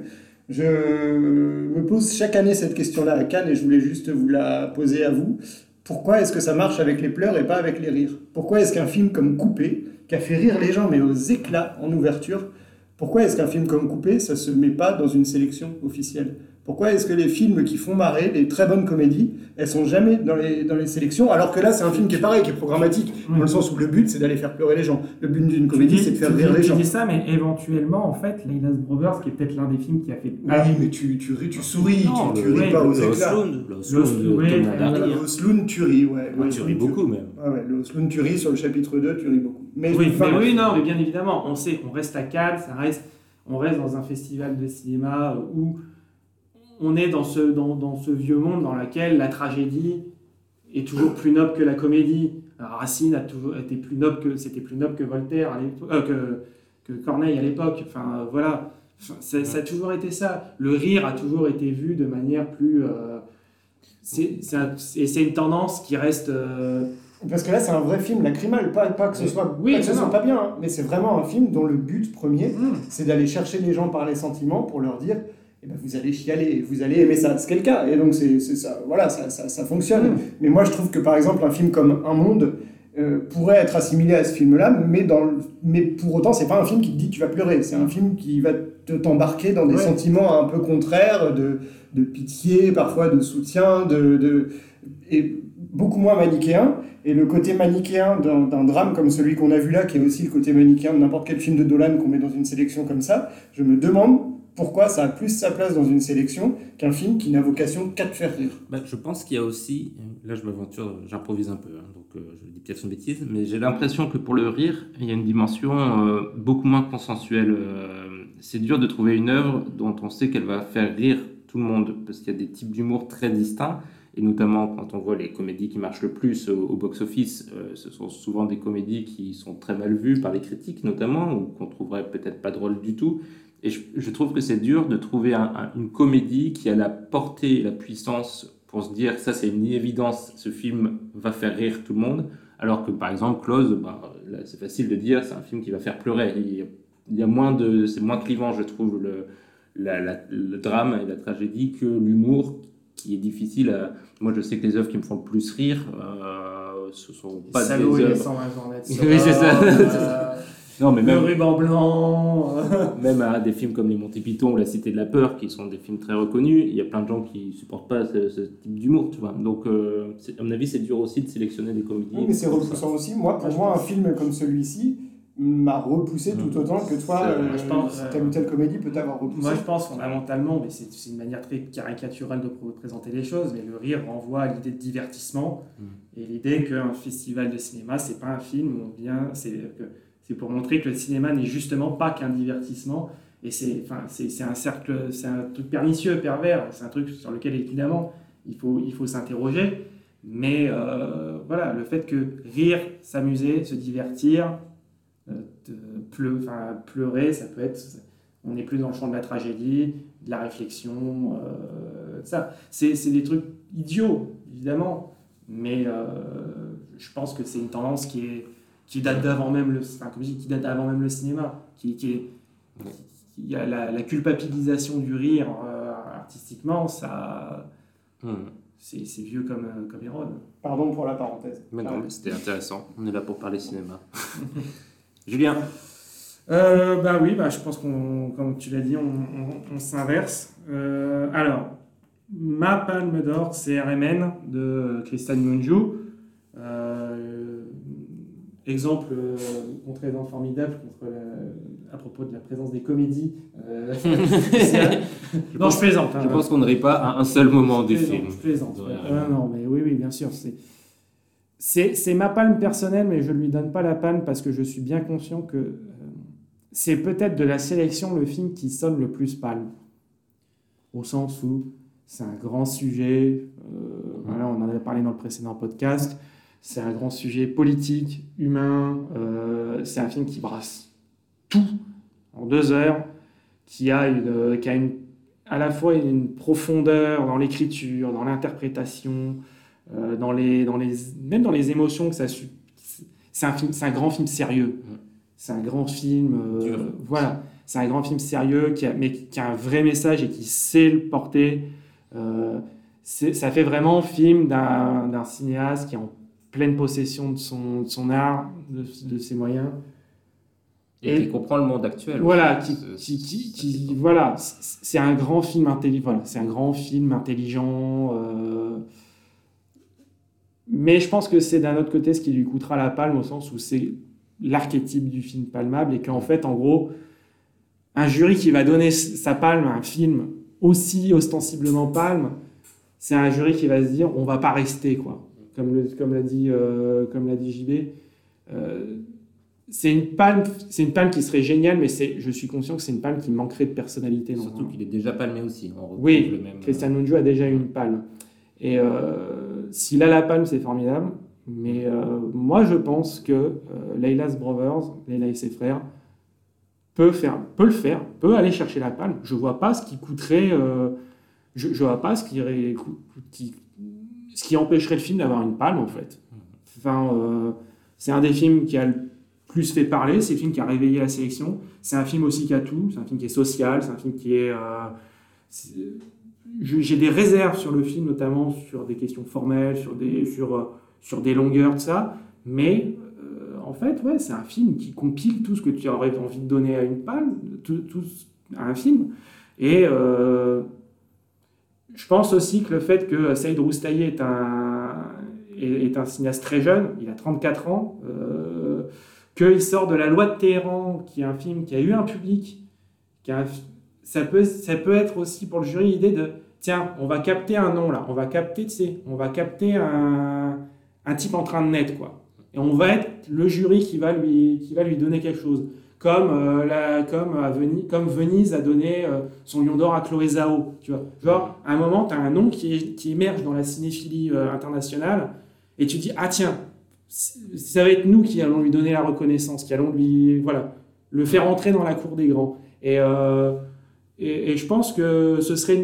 Je me pose chaque année cette question-là à Cannes et je voulais juste vous la poser à vous. Pourquoi est-ce que ça marche avec les pleurs et pas avec les rires? Pourquoi est-ce qu'un film comme Coupé, qui a fait rire les gens mais aux éclats en ouverture, pourquoi est-ce qu'un film comme Coupé, ça se met pas dans une sélection officielle? Pourquoi est-ce que les films qui font marrer, les très bonnes comédies, elles sont jamais dans les, dans les sélections Alors que là, c'est un film qui est pareil, qui est programmatique, dans le sens où le but, c'est d'aller faire pleurer les gens. Le but d'une comédie, c'est de faire tu rire dis- les tu gens. dis ça, mais éventuellement, en fait, Layla's Brothers, qui est peut-être l'un des films qui a fait. Oui, mais tu, tu, ris, tu souris, Non, tu, tu ris pas aux éclats. Le Osloon hein. Tu ris, ouais. Ah, Le tu ris beaucoup même. Ouais, le Osloon, tu ris sur le chapitre 2, tu ris beaucoup. Mais, Oui, enfin, mais oui, non, mais bien évidemment, on sait qu'on reste à Cannes, ça reste, on reste dans un festival de cinéma où on est dans ce, dans, dans ce vieux monde dans lequel la tragédie est toujours plus noble que la comédie. Alors, Racine a toujours été plus noble que c'était plus noble que Voltaire à euh, que, que Corneille à l'époque. Enfin euh, voilà, Enfin, ça, ça a toujours été ça. Le rire a toujours été vu de manière plus. euh, c'est un- et c'est une tendance qui reste. euh, Parce que là, c'est un vrai film lacrymal, pas, pas que ce soit, Oui, pas, que ce soit pas bien, hein, mais c'est vraiment un film dont le but premier, hmm. c'est d'aller chercher les gens par les sentiments pour leur dire eh ben, vous allez chialer, vous allez aimer ça, ce qui est le cas. Et donc, c'est c'est ça, voilà, ça, ça, ça fonctionne. Mm. Mais moi, je trouve que par exemple, un film comme Un Monde euh, pourrait être assimilé à ce film-là, mais, dans le- mais pour autant, c'est pas un film qui te dit tu vas pleurer. C'est un film qui va te t'embarquer dans des Ouais. sentiments un peu contraires, de, de pitié, parfois de soutien, de, de, et beaucoup moins manichéen. Et le côté manichéen d'un drame comme celui qu'on a vu là, qui est aussi le côté manichéen de n'importe quel film de Dolan qu'on met dans une sélection comme ça, je me demande pourquoi ça a plus sa place dans une sélection qu'un film qui n'a vocation qu'à te faire rire. Bah, je pense qu'il y a aussi, là je m'aventure, j'improvise un peu, hein, donc euh, je dis peut-être une bêtise, mais j'ai l'impression que pour le rire, il y a une dimension euh, beaucoup moins consensuelle. euh, c'est dur de trouver une œuvre dont on sait qu'elle va faire rire tout le monde, parce qu'il y a des types d'humour très distincts, et notamment quand on voit les comédies qui marchent le plus au, au box-office, ce sont souvent des comédies qui sont très mal vues par les critiques notamment, ou qu'on trouverait peut-être pas drôles du tout. Et je, je trouve que c'est dur de trouver un- un- une comédie qui a la portée et la puissance pour se dire ça c'est une évidence, ce film va faire rire tout le monde. Alors que par exemple Close, bah, c'est facile de dire c'est un film qui va faire pleurer. Il y a, il y a moins de, c'est moins clivant je trouve le, la- la- le drame et la tragédie que l'humour qui est difficile à... Moi je sais que les œuvres qui me font le plus rire, euh, ce sont pas Salaud des œuvres... 120 journées de Oui, c'est ça. euh, Non mais le même... ruban blanc. euh. Même à des films comme Les Monty Python ou La Cité de la Peur, qui sont des films très reconnus, il y a plein de gens qui supportent pas ce, ce type d'humour, tu vois. Donc, euh, à mon avis, c'est dur aussi de sélectionner des comédies. Oui, mais c'est ça. repoussant aussi. Moi, pour Ouais, moi, un film comme celui-ci m'a repoussé tout autant que toi, euh, je pense, telle ou telle comédie peut t'avoir repoussé. Moi, je pense fondamentalement, mais c'est une manière très caricaturale de pr- présenter les choses, mais le rire renvoie à l'idée de divertissement Mm. et l'idée qu'un festival de cinéma, c'est pas un film où on vient, c'est que c'est pour montrer que le cinéma n'est justement pas qu'un divertissement. Et c'est enfin, un cercle, c'est un truc pernicieux, pervers. C'est un truc sur lequel évidemment il faut, il faut s'interroger. Mais euh, voilà, le fait que rire, s'amuser, se divertir, euh, pleu- pleurer, ça peut être. On n'est plus dans le champ de la tragédie, de la réflexion, euh, ça. C'est c'est des trucs idiots, évidemment, mais euh, je pense que c'est une tendance qui, est, qui date d'avant même le, enfin, comme je dis, qui date d'avant même le cinéma, qui, qui est. Il y a la, la culpabilisation du rire euh, artistiquement, ça, Hmm. c'est c'est vieux comme, euh, comme Hérode. Pardon pour la parenthèse. Mais non, Ah, mais c'était intéressant. On est là pour parler cinéma. Julien Euh, bah oui, bah, je pense qu'on, comme tu l'as dit, on, on- on s'inverse. Euh, alors, ma palme d'or, c'est RMN de Christian Mungiu. Exemple euh, contre-exemple formidable contre la- à propos de la présence des comédies. euh, non, je plaisante. Je hein. pense qu'on ne rit pas à un seul moment du Je film. Je plaisante. Ouais, non, mais oui, oui, bien sûr. C'est, c'est, c'est ma palme personnelle, mais je ne lui donne pas la palme parce que je suis bien conscient que euh, c'est peut-être de la sélection le film qui sonne le plus palme. Au sens où c'est un grand sujet, euh, voilà, on en avait parlé dans le précédent podcast, c'est un grand sujet politique, humain, euh, c'est un film qui brasse tout en deux heures, qui a, une, qui a une, à la fois une profondeur dans l'écriture, dans l'interprétation, euh, dans les, dans les, même dans les émotions que ça c'est un film, c'est un grand film sérieux. C'est un grand film, euh, voilà, c'est un grand film sérieux qui a, mais qui a un vrai message et qui sait le porter. Euh, ça fait vraiment film d'un d'un cinéaste qui est en pleine possession de son, de son art, de, de ses moyens. Et, qui comprend le monde actuel. Voilà, qui, qui, qui, qui voilà, c'est un grand film intelligent. Voilà, c'est un grand film intelligent. Euh, mais je pense que c'est d'un autre côté ce qui lui coûtera la palme au sens où c'est l'archétype du film palmable et qu'en fait, en gros, un jury qui va donner sa palme à un film aussi ostensiblement palme, c'est un jury qui va se dire on va pas rester quoi, comme comme l'a dit euh, comme l'a dit JB. Euh, c'est une palme, c'est une palme qui serait géniale, mais c'est, je suis conscient que c'est une palme qui manquerait de personnalité. Surtout qu'il est déjà palmé aussi. oui, le même, Christian Mungiu a déjà eu une palme. Et euh, s'il a la palme, c'est formidable. Mais euh, moi, je pense que euh, Leila's Brothers, Leila et ses frères, peut, faire, peut le faire, peut aller chercher la palme. Je vois pas ce qui coûterait. Euh, je, je vois pas ce qui, qui, ce qui empêcherait le film d'avoir une palme, en fait. Enfin, c'est un des films qui a le plus fait parler, c'est le film qui a réveillé la sélection. C'est un film aussi qui a tout, c'est un film qui est social, c'est un film qui est j'ai des réserves sur le film, notamment sur des questions formelles, sur des, sur, euh, sur des longueurs, de ça. Mais euh, en fait, ouais, c'est un film qui compile tout ce que tu aurais envie de donner à une palme, tout, à un film. Et euh, je pense aussi que le fait que Saïd Roustaillé est un, est, un cinéaste très jeune, il a 34 ans, qu'il sort de La Loi de Téhéran, qui est un film qui a eu un public, qui a ça, peut, ça peut être aussi pour le jury l'idée de tiens, on va capter un nom là, on va capter, tu sais, on va capter un, un, type en train de naître, quoi. Et on va être le jury qui va lui, qui va lui donner quelque chose. Comme, euh, comme, Venise, a donné euh, son lion d'or à Chloé Zhao. Tu vois. Genre, à un moment, tu as un nom qui, qui, émerge dans la cinéphilie euh, internationale et tu dis, ah tiens, ça va être nous qui allons lui donner la reconnaissance, qui allons lui, voilà, le faire entrer dans la cour des grands. Et, et, je pense que ce serait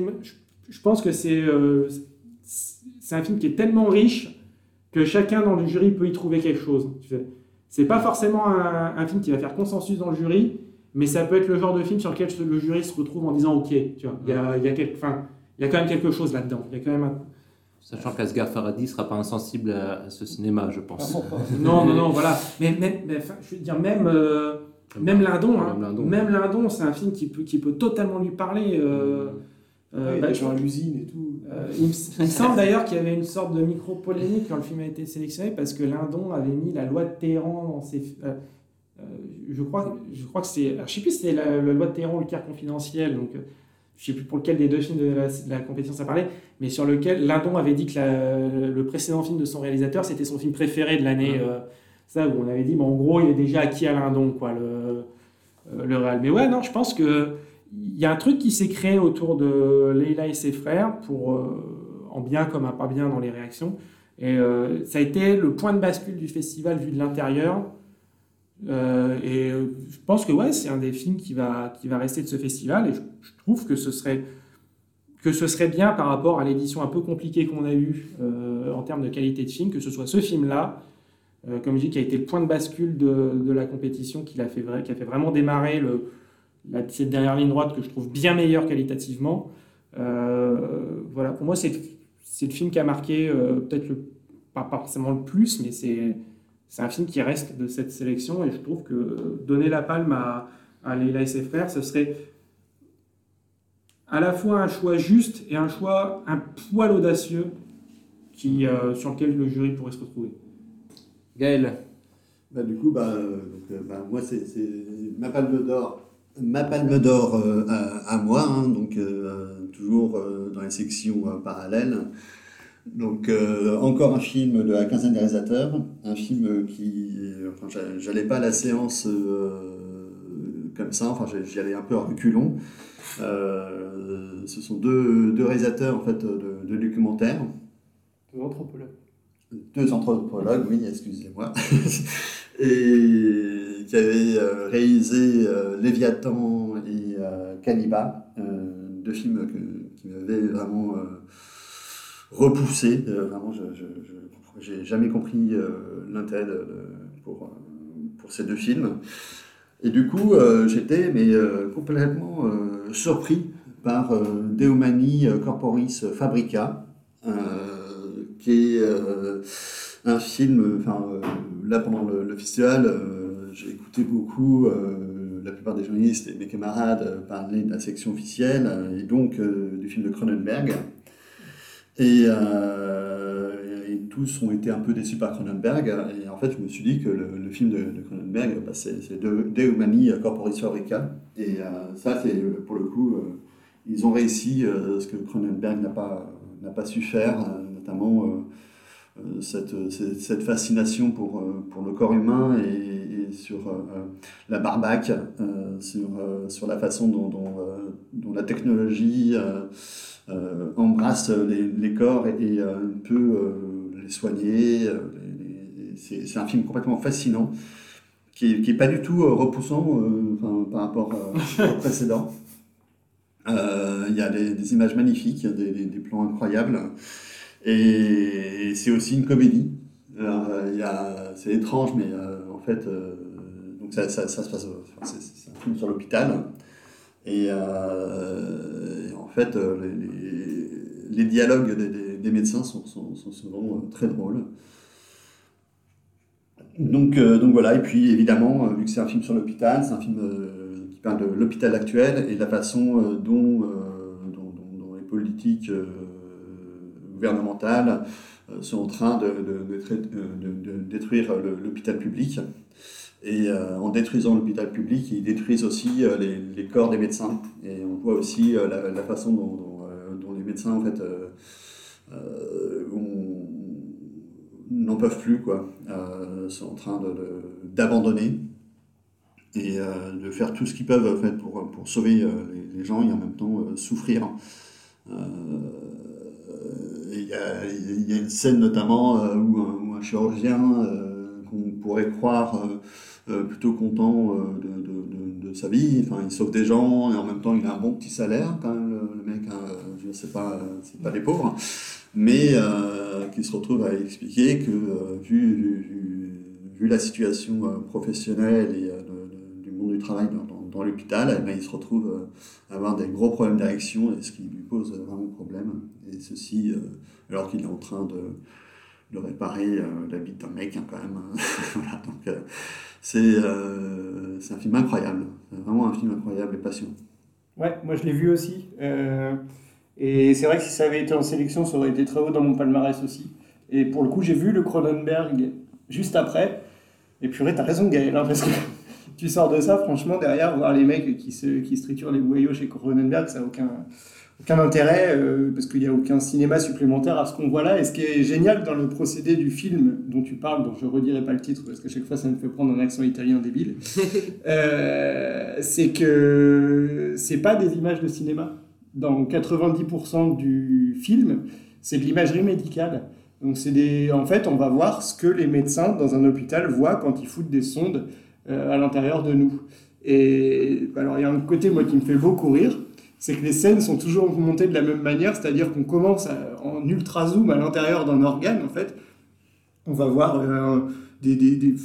je pense que euh, c'est un film qui est tellement riche que chacun dans le jury peut y trouver quelque chose. C'est pas forcément un, film qui va faire consensus dans le jury, mais ça peut être le genre de film sur lequel le jury se retrouve en disant ok, tu vois, il y a, y a, il y a quand même quelque chose là-dedans. Il y a quand même Sachant qu'Asghar Farhadi ne sera pas insensible à, ce cinéma, je pense. non, non, non, voilà. Mais, mais, je veux dire, même, euh, même Lindon, hein, même Lindon, c'est un film qui peut, qui peut totalement lui parler. Euh, mmh. Euh, bah, genre l'usine et tout. Euh, il, me, semble d'ailleurs qu'il y avait une sorte de micro-polémique quand le film a été sélectionné parce que Lindon avait mis la loi de Téhéran dans ses. Euh, euh, je, crois, je crois que c'est. Je sais plus si c'était la, loi de Téhéran ou le Caire confidentiel, donc je sais plus pour lequel des deux films de la, compétition ça parlait, mais sur lequel Lindon avait dit que le précédent film de son réalisateur c'était son film préféré de l'année. ça, où on avait dit, bon, en gros, il est déjà acquis à Lindon, quoi, le, le réel. Mais ouais, non, je pense que y a un truc qui s'est créé autour de Leila et ses frères, pour, euh, en bien comme en pas bien dans les réactions. Et euh, ça a été le point de bascule du festival vu de l'intérieur. Euh, et je pense que ouais, c'est un des films qui va, qui va rester de ce festival. Et je, trouve que ce serait que ce serait bien par rapport à l'édition un peu compliquée qu'on a eue en termes de qualité de film, que ce soit ce film-là, comme je dis, qui a été le point de bascule de, de la compétition, qui, a fait, qui a fait vraiment démarrer le, la, cette dernière ligne droite que je trouve bien meilleure qualitativement. Euh, voilà, pour moi, c'est le film qui a marqué euh, peut-être pas, forcément le plus, mais c'est c'est un film qui reste de cette sélection et je trouve que donner la palme à, à Leila et ses frères, ce serait à la fois un choix juste et un choix un poil audacieux qui, euh, sur lequel le jury pourrait se retrouver. Gaël bah, Du coup, bah, bah, moi, c'est ma palme d'or ma palme d'or euh, à, moi, hein, donc euh, toujours euh, dans les sections parallèles. Donc encore un film de la quinzaine des réalisateurs, un film qui, enfin, j'allais pas à la séance comme ça, enfin j'y allais un peu en reculons. ce sont deux, deux, réalisateurs en fait de, de documentaires. Deux anthropologues. Deux anthropologues, oui, excusez-moi. Et qui avait euh, réalisé euh, Léviathan et euh, Caliba, deux films qui m'avaient vraiment repoussé. vraiment, je n'ai jamais compris l'intérêt pour, pour ces deux films. Et du coup, j'étais mais complètement surpris par Deumani Corporis Fabrica, qui est un film. Enfin, là pendant le, festival, j'ai écouté beaucoup la plupart des journalistes et mes camarades parler de la section officielle et donc du film de Cronenberg. Et, tous ont été un peu déçus par Cronenberg. Et en fait, je me suis dit que le, film de, Cronenberg, bah, c'est De, Humani Corporis Fabrica. Et ça, c'est pour le coup, ils ont réussi ce que Cronenberg n'a pas, pas su faire, notamment euh, cette, cette, fascination pour, euh, pour le corps humain et, sur euh, la barbaque, sur, la façon dont, la technologie embrasse les, corps et, peut les soigner. c'est un film complètement fascinant qui n'est est pas du tout repoussant par rapport au précédent. Il y a des, images magnifiques, des plans incroyables. Et c'est aussi une comédie. Euh, c'est étrange, mais euh, en fait, euh, donc ça, ça, se passe. C'est un film sur l'hôpital. Et, en fait, les, dialogues des, médecins sont, sont, sont, souvent très drôles. Donc, donc voilà, et puis évidemment, vu que c'est un film sur l'hôpital, c'est un film qui parle de l'hôpital actuel et de la façon dont, dont, les politiques gouvernementales euh, sont en train de, de, détruire l'hôpital public. Et euh, en détruisant l'hôpital public, ils détruisent aussi euh, les, corps des médecins. Et on voit aussi la, façon dont, les médecins en fait, n'en peuvent plus, quoi. sont en train d'abandonner et de faire tout ce qu'ils peuvent en fait, pour sauver les, gens et en même temps souffrir il y, a, une scène notamment euh, où, un, chirurgien euh, qu'on pourrait croire euh, plutôt content de, sa vie, enfin il sauve des gens et en même temps il a un bon petit salaire quand même le, mec, hein, sais pas, c'est pas des pauvres, mais qui se retrouve à expliquer que vu, vu, la situation professionnelle et du monde du travail dans, l'hôpital, eh ben, il se retrouve à avoir des gros problèmes d'érection et ce qui lui pose vraiment problème. Et ceci alors qu'il est en train de, de réparer euh, la bite d'un mec hein, quand même. voilà, donc euh, euh, c'est un film incroyable, vraiment un film incroyable et passionnant. Ouais, moi je l'ai vu aussi. et c'est vrai que si ça avait été en sélection, ça aurait été très haut dans mon palmarès aussi. Et pour le coup, j'ai vu le Cronenberg juste après. Et purée, t'as raison Gaël, hein, parce que tu sors de ça, franchement, derrière, voir les mecs qui se, qui se triturent les boyaux chez Cronenberg, ça n'a aucun, aucun intérêt euh, parce qu'il n'y a aucun cinéma supplémentaire à ce qu'on voit là. Et ce qui est génial dans le procédé du film dont tu parles, dont je ne redirai pas le titre parce qu'à chaque fois ça me fait prendre un accent italien débile, euh, c'est que c'est pas des images de cinéma. Dans 90% du film, c'est de l'imagerie médicale. Donc c'est des, en fait, on va voir ce que les médecins dans un hôpital voient quand ils foutent des sondes à l'intérieur de nous. Et alors il y a un côté moi qui me fait beaucoup rire c'est que les scènes sont toujours montées de la même manière, c'est-à-dire qu'on commence en ultra zoom à l'intérieur d'un organe, en fait. On va voir euh, des, des, des,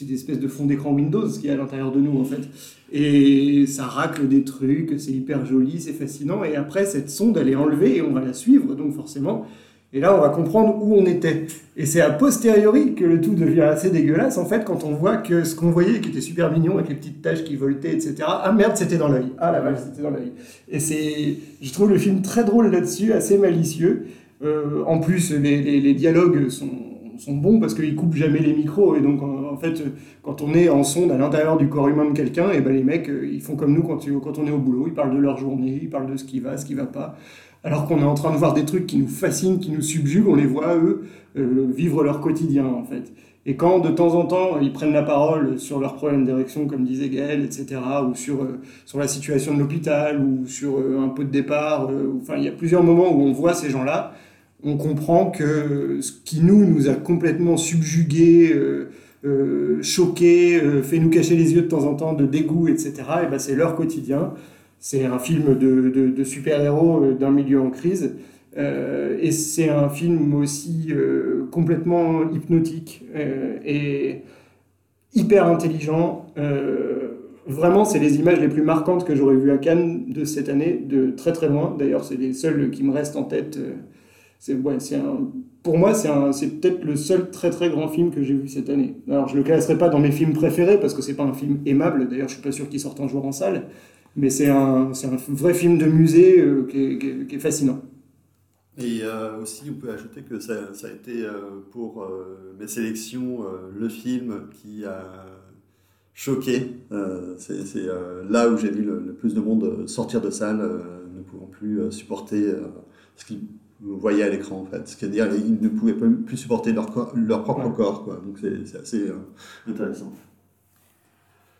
des, espèces de fond d'écran Windows qui est à l'intérieur de nous, en fait. Et ça racle des trucs, c'est hyper joli, c'est fascinant. Et après, cette sonde, elle est enlevée et on va la suivre, donc forcément, et là, on va comprendre où on était. Et c'est a posteriori que le tout devient assez dégueulasse, en fait, quand on voit que ce qu'on voyait, qui était super mignon, avec les petites taches qui voltaient, etc. Ah merde, c'était dans l'œil. Ah la vache, c'était dans l'œil. Et c'est, je trouve le film très drôle là-dessus, assez malicieux. Euh, en plus, les, les, dialogues sont, sont, bons parce qu'ils coupent jamais les micros. Et donc, en, fait, quand on est en sonde à l'intérieur du corps humain de quelqu'un, et ben les mecs, euh, ils font comme nous quand, quand on est au boulot. Ils parlent de leur journée, ils parlent de ce qui va, ce qui va pas alors qu'on est en train de voir des trucs qui nous fascinent, qui nous subjuguent, on les voit, eux, euh, vivre leur quotidien, en fait. Et quand, de temps en temps, ils prennent la parole sur leurs problèmes d'érection, comme disait Gaël, etc., ou sur, euh, sur la situation de l'hôpital, ou sur euh, un pot de départ, il y a plusieurs moments où on voit ces gens-là, on comprend que ce qui, nous, nous a complètement subjugués, choqués, fait nous cacher les yeux de temps en temps de dégoût, etc., et ben c'est leur quotidien. C'est un film de, super-héros euh, d'un milieu en crise. Euh, et c'est un film aussi euh, complètement hypnotique et hyper intelligent. vraiment, c'est les images les plus marquantes que j'aurais vues à Cannes de cette année, de très très loin. D'ailleurs, c'est les seules qui me restent en tête c'est ouais, pour moi, c'est peut-être le seul très très grand film que j'ai vu cette année. Alors, je le classerai pas dans mes films préférés parce que c'est pas un film aimable. D'ailleurs, je suis pas sûr qu'il sorte un jour en salle. Mais c'est un, un vrai film de musée euh, qui, est, qui est- qui fascinant. Et euh, aussi, on peut ajouter que ça, ça a été euh, pour mes sélections le film qui a choqué. C'est là où j'ai vu le, plus de monde sortir de salle, ne pouvant plus supporter ce qu'ils voyaient à l'écran, en fait. C'est-à-dire ils ne pouvaient plus supporter leur, corps- leur propre corps. Quoi. Donc c'est assez euh, intéressant.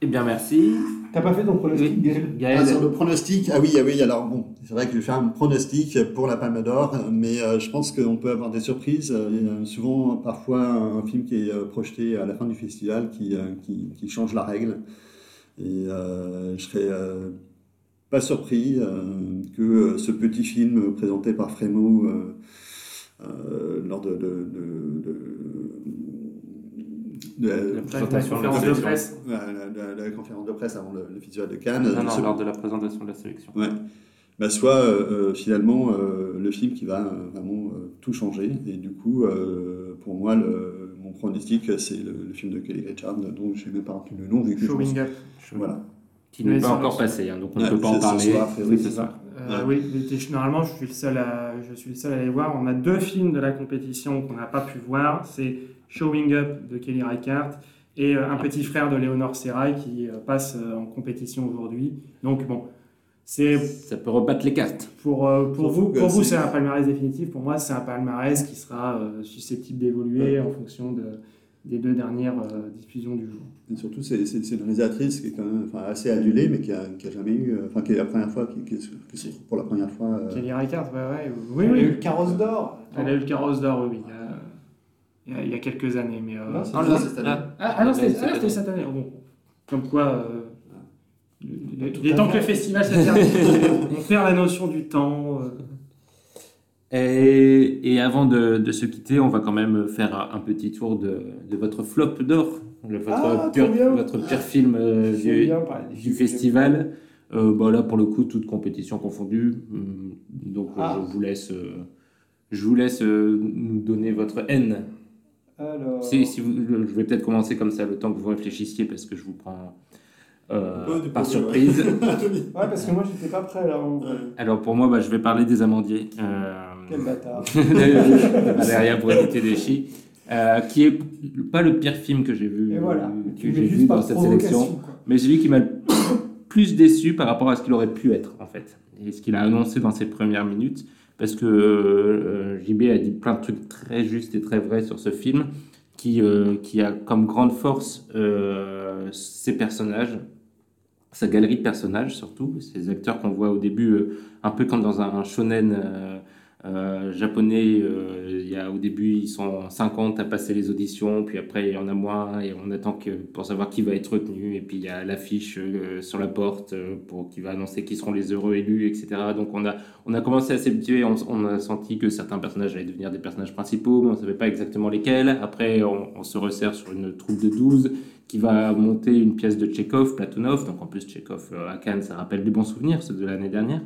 Eh bien, merci. T'as pas fait ton pronostic, Gaël Ah, sur le pronostic, ah oui, ah oui, alors bon, c'est vrai que je vais faire un pronostic pour la Palme d'Or, mais euh, je pense qu'on peut avoir des surprises. Euh, Il y a souvent, parfois, un film qui est projeté à la fin du festival qui, euh, qui, qui change la règle. Et euh, je serais euh, pas surpris euh, que euh, ce petit film présenté par Frémo euh, euh, lors de, de, de- de- de la, La présentation de la conférence de sélection. presse. La, la- la conférence de presse avant le, le festival de Cannes. Non, non, Ce- lors de la présentation de la sélection. Ouais. Bah, soit euh, finalement euh, le film qui va euh, vraiment euh, tout changer. Et du coup, euh, pour moi, le, mon pronostic, c'est le, le film de Kelly Richard, dont je n'ai même pas retenu le nom, vu que je Showing Up. Voilà. Qui n'est Mais pas ça, encore passé, hein, donc on Ouais, ne peut pas en parler. soir, Oui, c'est ça. Euh, Oui, mais t- normalement, je suis, le seul à, je suis le seul à aller voir. On a deux films de la compétition qu'on n'a pas pu voir. C'est Showing Up de Kelly Reichardt et euh, Un petit frère de Léonore Serrail qui euh, passe euh, en compétition aujourd'hui. Donc bon, c'est Ça peut rebattre les cartes. pour, euh, pour vous, pour vous, c'est- un palmarès définitif. Pour moi, c'est un palmarès qui sera euh, susceptible d'évoluer en fonction de, des deux dernières euh, diffusions du jour. Et surtout, c'est une réalisatrice qui est quand même enfin, assez adulée, mais qui a, qui a jamais eu. euh, Enfin, qui est la première fois, qui, qui, qui se pour la première fois. euh, Kelly Reichardt, ouais, ouais, oui, Elle a eu oui. le carrosse d'or. Elle a eu le carrosse d'or, oui, il y a- il y, a, il y a quelques années. Mais, euh, Non, c'est- Non, Non, là, c'est cette année. Ah, ah non, c'était Cette ah, c'était année. cette année. Bon, comme quoi, euh, il est- temps que le festival se termine. On perd la notion du temps. Et, et avant de, de se quitter, on va quand même faire un petit tour de, de votre flop d'or, votre, Ah, votre pire film euh, du, bien festival. Euh, bah là, pour le coup, toute compétition confondue. Hum, Donc, Ah. je vous laisse, euh, je vous laisse euh, nous donner votre haine. Alors. Si, si vous, je vais peut-être commencer comme ça, le temps que vous réfléchissiez, parce que je vous prends euh, Ouais, par surprise. Ouais, parce que moi, j'étais pas prêt là. en vrai. Alors, pour moi, bah, je vais parler des amandiers. Euh, Quel bâtard. Derrière pour éviter des chi. Euh, qui est pas le pire film que j'ai vu, voilà. euh, que j'ai vu dans cette sélection, quoi. mais celui qui m'a le plus déçu par rapport à ce qu'il aurait pu être en fait, et ce qu'il a annoncé dans ses premières minutes, parce que euh, JB a dit plein de trucs très justes et très vrais sur ce film, qui, euh, qui a comme grande force euh, ses personnages, sa galerie de personnages surtout, ces acteurs qu'on voit au début euh, un peu comme dans un shonen euh, japonais, euh, il y a, au début ils sont 50 à passer les auditions, puis après il y en a moins et on attend que, pour savoir qui va être retenu, et puis il y a l'affiche euh, sur la porte pour, qui va annoncer qui seront les heureux élus, etc. Donc on a, on a commencé à s'habituer, on, a senti que certains personnages allaient devenir des personnages principaux, mais on ne savait pas exactement lesquels. Après on, se resserre sur une troupe de 12 qui va monter une pièce de Tchekhov, Platonov, donc en plus Tchekhov à Cannes, ça rappelle des bons souvenirs, ceux de l'année dernière.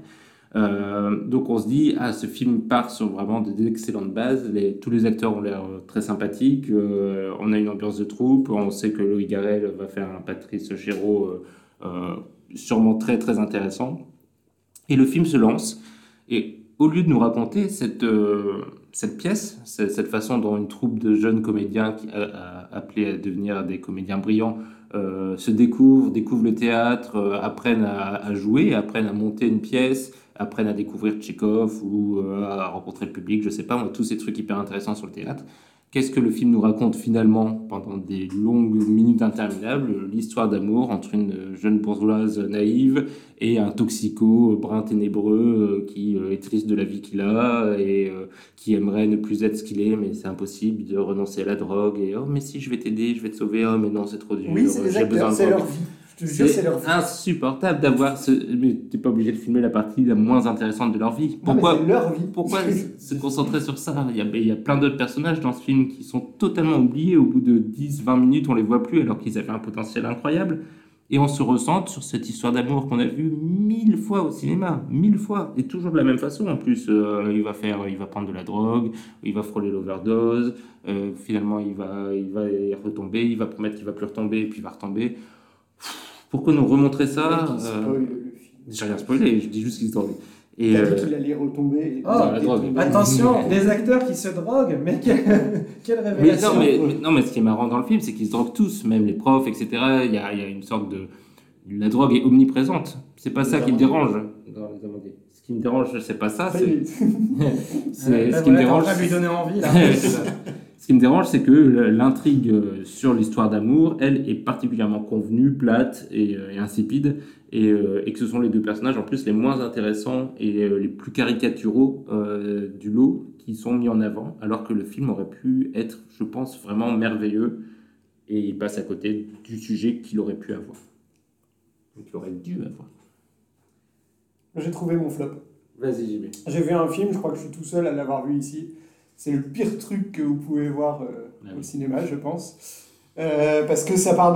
Euh, donc on se dit, ah, ce film part sur vraiment d'excellentes bases, tous les acteurs ont l'air euh, très sympathiques, euh, on a une ambiance de troupe, on sait que Louis Garrel va faire un Patrice Chéreau sûrement très très intéressant. Et le film se lance, et au lieu de nous raconter cette, cette pièce, cette, façon dont une troupe de jeunes comédiens appelés à devenir des comédiens brillants se découvrent, découvrent le théâtre, apprennent à jouer, apprennent à monter une pièce, apprennent à découvrir Tchekhov ou euh, à rencontrer le public, je sais pas, moi, tous ces trucs hyper intéressants sur le théâtre. Qu'est-ce que le film nous raconte finalement pendant des longues minutes interminables? L'histoire d'amour entre une jeune bourgeoise naïve et un toxico brun ténébreux euh, qui euh, est triste de la vie qu'il a et qui aimerait ne plus être ce qu'il est, mais c'est impossible de renoncer à la drogue. Et oh, mais si, je vais t'aider, je vais te sauver. Oh, mais non, c'est trop dur. Oui, c'est acteurs, leur vie. C'est insupportable d'avoir ce. Mais t'es pas obligé de filmer la partie la moins intéressante de leur vie. Pourquoi, leur vie. pourquoi se concentrer sur ça? Il y, a, il y a plein d'autres personnages dans ce film qui sont totalement oubliés. Au bout de 10-20 minutes, on les voit plus alors qu'ils avaient un potentiel incroyable. Et on se ressente sur cette histoire d'amour qu'on a vue mille fois au cinéma, mille fois, et toujours de la même façon. En plus, euh, il va faire, il va prendre de la drogue, il va frôler l'overdose. euh, finalement, il va, il va retomber, il va promettre qu'il va plus retomber, et puis il va retomber. Pourquoi nous remontrer ça euh. J'ai rien spoilé, je dis juste qu'il se drogue. Et T'as euh, vu qu'il allait retomber. Oh, dans la drogue. Attention, des acteurs qui se droguent, mais quelle, quelle Mais révélation non, mais, mais- non, mais ce qui est marrant dans le film, c'est qu'ils se droguent tous, même les profs, etc. Il y a, il y a une sorte de. La drogue est omniprésente. C'est pas ça qui me dérange dans les Amandiers. Ce qui me dérange, c'est pas ça. C'est ce qui me dérange. lui donner envie, là. Ce qui me dérange, c'est que l'intrigue euh, sur l'histoire d'amour, elle, est particulièrement convenue, plate et, euh, et insipide, et, euh, et que ce sont les deux personnages en plus les moins intéressants et les plus caricaturaux euh, du lot qui sont mis en avant, alors que le film aurait pu être, je pense, vraiment merveilleux, et il passe à côté du sujet qu'il aurait pu avoir. Qu'il aurait dû avoir. J'ai trouvé mon flop. Vas-y, JB. J'ai vu un film, je crois que je suis tout seul à l'avoir vu ici. C'est le pire truc que vous pouvez voir euh, Ah au cinéma, je pense. Euh, parce que ça part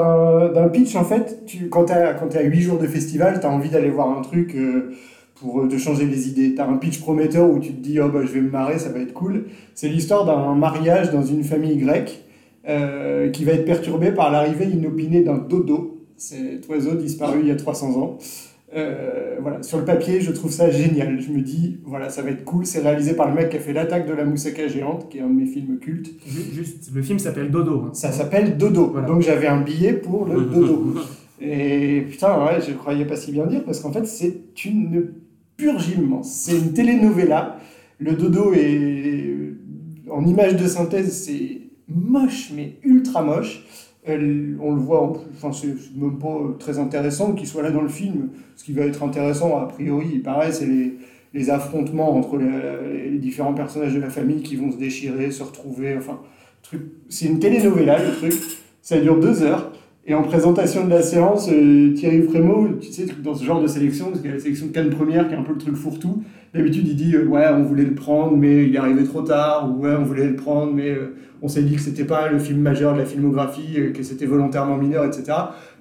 d'un- pitch, en fait. Tu, quand tu as, quand 8 jours de festival, tu as envie d'aller voir un truc euh, pour te changer les idées. Tu as un pitch prometteur où tu te dis, oh bah je vais me marrer, ça va être cool. C'est l'histoire d'un mariage dans une famille grecque euh, qui va être perturbée par l'arrivée inopinée d'un dodo, cet oiseau disparu il y a 300 ans. Euh, voilà, sur le papier, je trouve ça génial. Je me dis, voilà, ça va être cool. C'est réalisé par le mec qui a fait L'attaque de la moussaka géante, qui est un de mes films cultes. Ju- Juste, le film s'appelle Dodo. hein. Ça s'appelle Dodo. Voilà. Donc j'avais un billet pour le Dodo. Et putain, ouais, je croyais pas si bien dire parce qu'en fait, c'est une purge immense. C'est une telenovela. Le Dodo est en image de synthèse, c'est moche, mais ultra moche. Elle- on le voit, enfin, c'est même pas très intéressant qu'il soit là dans le film. Ce qui va être intéressant, a priori, pareil, c'est les, affrontements entre les, les différents personnages de la famille qui vont se déchirer, se retrouver. Enfin, truc. C'est une telenovela, le truc. Ça dure deux heures. Et en présentation de la séance, euh, Thierry Frémaux, tu sais, dans ce genre de sélection, parce qu'il y a la sélection de Cannes Première qui est un peu le truc fourre-tout, d'habitude il dit euh, Ouais, on voulait le prendre, mais il est arrivé trop tard, ou Ouais, on voulait le prendre, mais euh, on s'est dit que c'était pas le film majeur de la filmographie, euh, que c'était volontairement mineur, etc.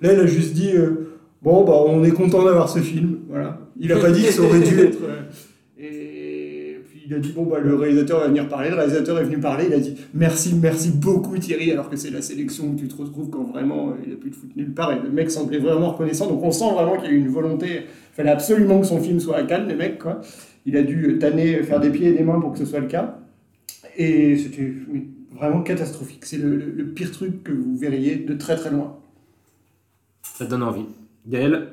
Là, il a juste dit euh, Bon, bah, on est content d'avoir ce film. Voilà. Il a pas dit que ça aurait dû être. euh, et puis il a dit bon bah le réalisateur va venir parler, le réalisateur est venu parler, il a dit merci, merci beaucoup Thierry, alors que c'est la sélection où tu te retrouves quand vraiment il a plus de foot nulle part et le mec semblait vraiment reconnaissant, donc on sent vraiment qu'il y a eu une volonté, il fallait absolument que son film soit à Cannes, les mecs quoi. Il a dû tanner, faire des pieds et des mains pour que ce soit le cas. Et c'était vraiment catastrophique. C'est le, le- le pire truc que vous verriez de très très loin. Ça donne envie. Gaël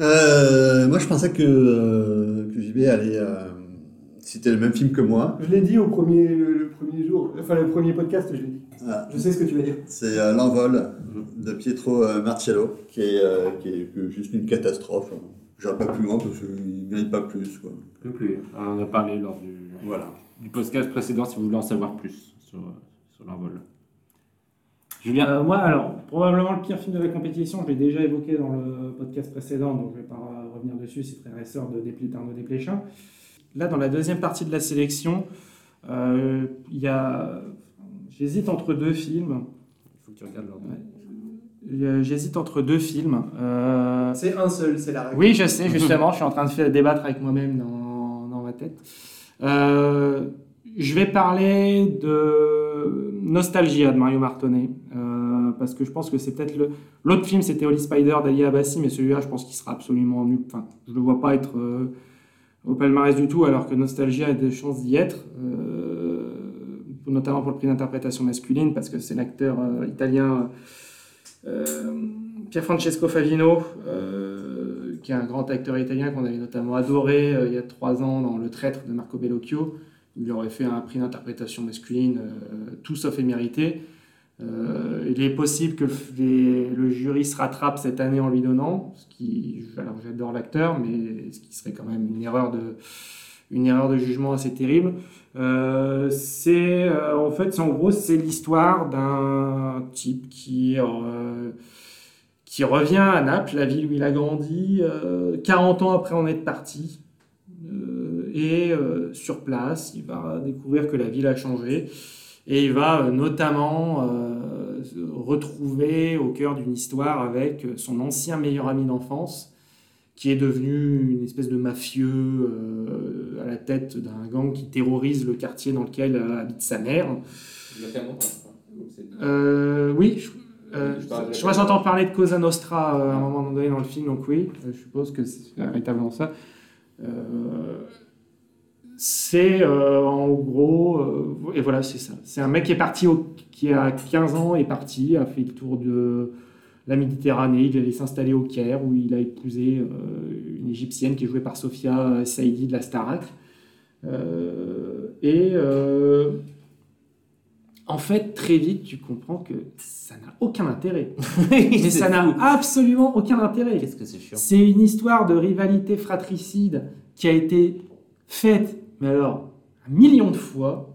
Euh, moi, je pensais que, euh, que JB allait euh, citer le même film que moi. Je l'ai dit au premier, le, le premier jour, enfin le premier podcast, je l'ai dit. Voilà. Je sais ce que tu vas dire. C'est euh, L'envol de Pietro Marcello, qui est, euh, qui est juste une catastrophe. Je n'irai pas plus loin parce qu'il ne mérite pas plus. Quoi. Non plus. On en a parlé lors du, Voilà. Du podcast précédent si vous voulez en savoir plus sur, sur l'envol. Julien Euh, moi, alors, probablement le pire film de la compétition, je l'ai déjà évoqué dans le podcast précédent, donc je ne vais pas revenir dessus, c'est Frères et de Despl- d'Arnaud Desplechin. Là, dans la deuxième partie de la sélection, euh, il y a... J'hésite entre deux films. Il faut que tu regardes l'ordre. J'hésite entre deux films. Euh, C'est un seul, c'est la règle. Oui, je sais, justement, je suis en train de débattre avec moi-même dans, dans ma tête. Euh, je vais parler de Nostalgia de Mario Martonnet, euh, parce que je pense que c'est peut-être le... L'autre film, c'était Holy Spider d'Ali Abbasi, mais celui-là, je pense qu'il sera absolument nul. Enfin, je le vois pas être euh, au palmarès du tout, alors que Nostalgia a des chances d'y être, euh, notamment pour le prix d'interprétation masculine, parce que c'est l'acteur italien euh, Pierfrancesco Favino, qui est un grand acteur italien qu'on avait notamment adoré euh, il y a trois ans dans Le Traître de Marco Bellocchio. Il aurait fait un prix d'interprétation masculine, euh, tout sauf émérité. Euh, il est possible que le, jury se rattrape cette année en lui donnant, alors j'adore l'acteur, mais ce qui serait quand même une erreur de, une erreur de jugement assez terrible. Euh, c'est euh, en fait, en gros, c'est l'histoire d'un type qui euh, qui revient à Naples, la ville où il a grandi, euh, 40 ans après en être parti. Euh, et euh, sur place, il va découvrir que la ville a changé. Et il va euh, notamment se retrouver au cœur d'une histoire avec son ancien meilleur ami d'enfance, qui est devenu une espèce de mafieux à la tête d'un gang qui terrorise le quartier dans lequel habite sa mère. Euh, oui, je, euh, je crois que j'entends parler de Cosa Nostra euh, à un moment donné dans le film, donc oui, je suppose que c'est véritablement ça. Euh, c'est euh, en gros, et voilà, c'est ça. C'est un mec qui est parti, au- qui a 15 ans, est parti, a fait le tour de la Méditerranée, il est allé s'installer au Caire où il a épousé une égyptienne qui est jouée par Sophia Saïdi de la Starac. Et en fait, très vite, tu comprends que ça n'a aucun intérêt. Mais ça n'a absolument aucun intérêt. Qu'est-ce que c'est chiant C'est une histoire de rivalité fratricide qui a été faite, mais alors, un million de fois.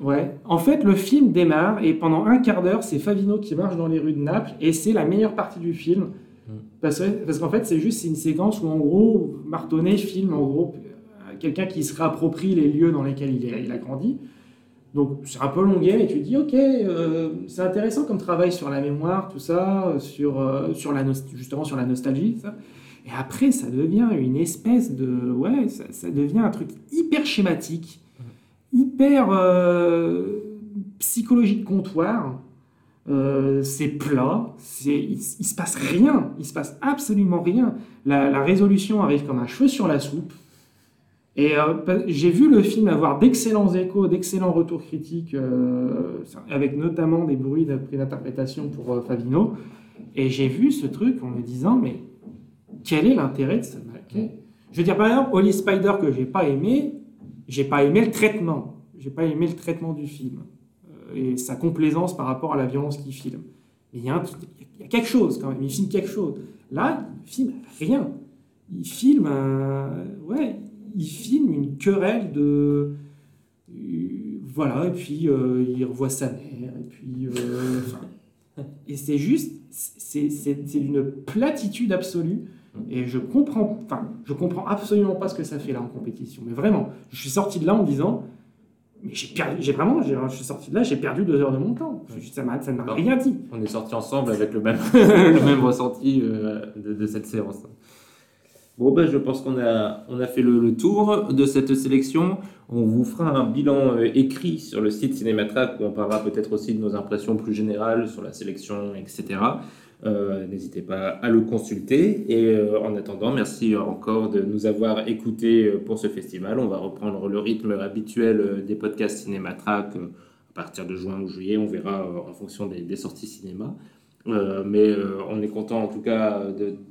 Ouais. En fait, le film démarre et pendant un quart d'heure, c'est Favino qui marche dans les rues de Naples et c'est la meilleure partie du film. Parce, que- parce qu'en fait, c'est juste une séquence où, en gros, Martonnet filme, en gros, euh, quelqu'un qui se réapproprie les lieux dans lesquels il a grandi. Donc, c'est un peu longuet et tu te dis, ok, euh, c'est intéressant comme travail sur la mémoire, tout ça, euh, sur, euh, sur la, justement sur la nostalgie, ça. Et après, ça devient une espèce de. Ouais, ça, ça devient un truc hyper schématique, hyper euh, psychologie de comptoir. C'est plat, c'est, il, il se passe rien, il se passe absolument rien. La, la résolution arrive comme un cheveu sur la soupe. Et euh, j'ai vu le film avoir d'excellents échos, d'excellents retours critiques, euh, avec notamment des bruits d'après d'interprétation pour euh, Favino. Et j'ai vu ce truc en me disant, mais quel est l'intérêt de ce mec Je veux dire, par exemple, Holy Spider que j'ai pas aimé, j'ai pas aimé le traitement. J'ai pas aimé le traitement du film euh, et sa complaisance par rapport à la violence qu'il filme. Il y, a y a quelque chose quand même, il filme quelque chose. Là, il filme rien. Il filme ouais, il filme une querelle de euh, voilà et puis euh, il revoit sa mère et puis euh, et c'est juste c'est d'une platitude absolue. Et je comprends enfin je comprends absolument pas ce que ça fait là en compétition. Mais vraiment je suis sorti de là en me disant mais j'ai perdu j'ai vraiment je suis sorti de là j'ai perdu deux heures de mon temps. Ça m'a ça ne m'a rien dit. On est sortis ensemble avec le même, le même ressenti euh, de, de cette séance. Bon, ben, je pense qu'on a, on a fait le, tour de cette sélection. On vous fera un bilan euh, écrit sur le site Cinématrack où on parlera peut-être aussi de nos impressions plus générales sur la sélection, etc. Euh, N'hésitez pas à le consulter. Et euh, en attendant, merci encore de nous avoir écoutés pour ce festival. On va reprendre le rythme habituel des podcasts Cinématrack à partir de juin ou juillet. On verra en fonction des sorties cinéma. Euh, mais euh, on est content en tout cas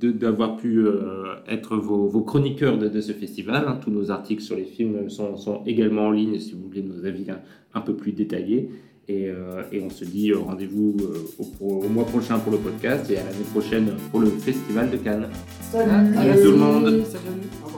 d'avoir pu euh, être vos, vos chroniqueurs de, de ce festival. hein. Tous nos articles sur les films sont, sont également en ligne si vous voulez nos avis un, un peu plus détaillés. Et, euh, et on se dit rendez-vous au, mois prochain pour le podcast et à l'année prochaine pour le festival de Cannes. Salut. Salut tout le monde. Salut.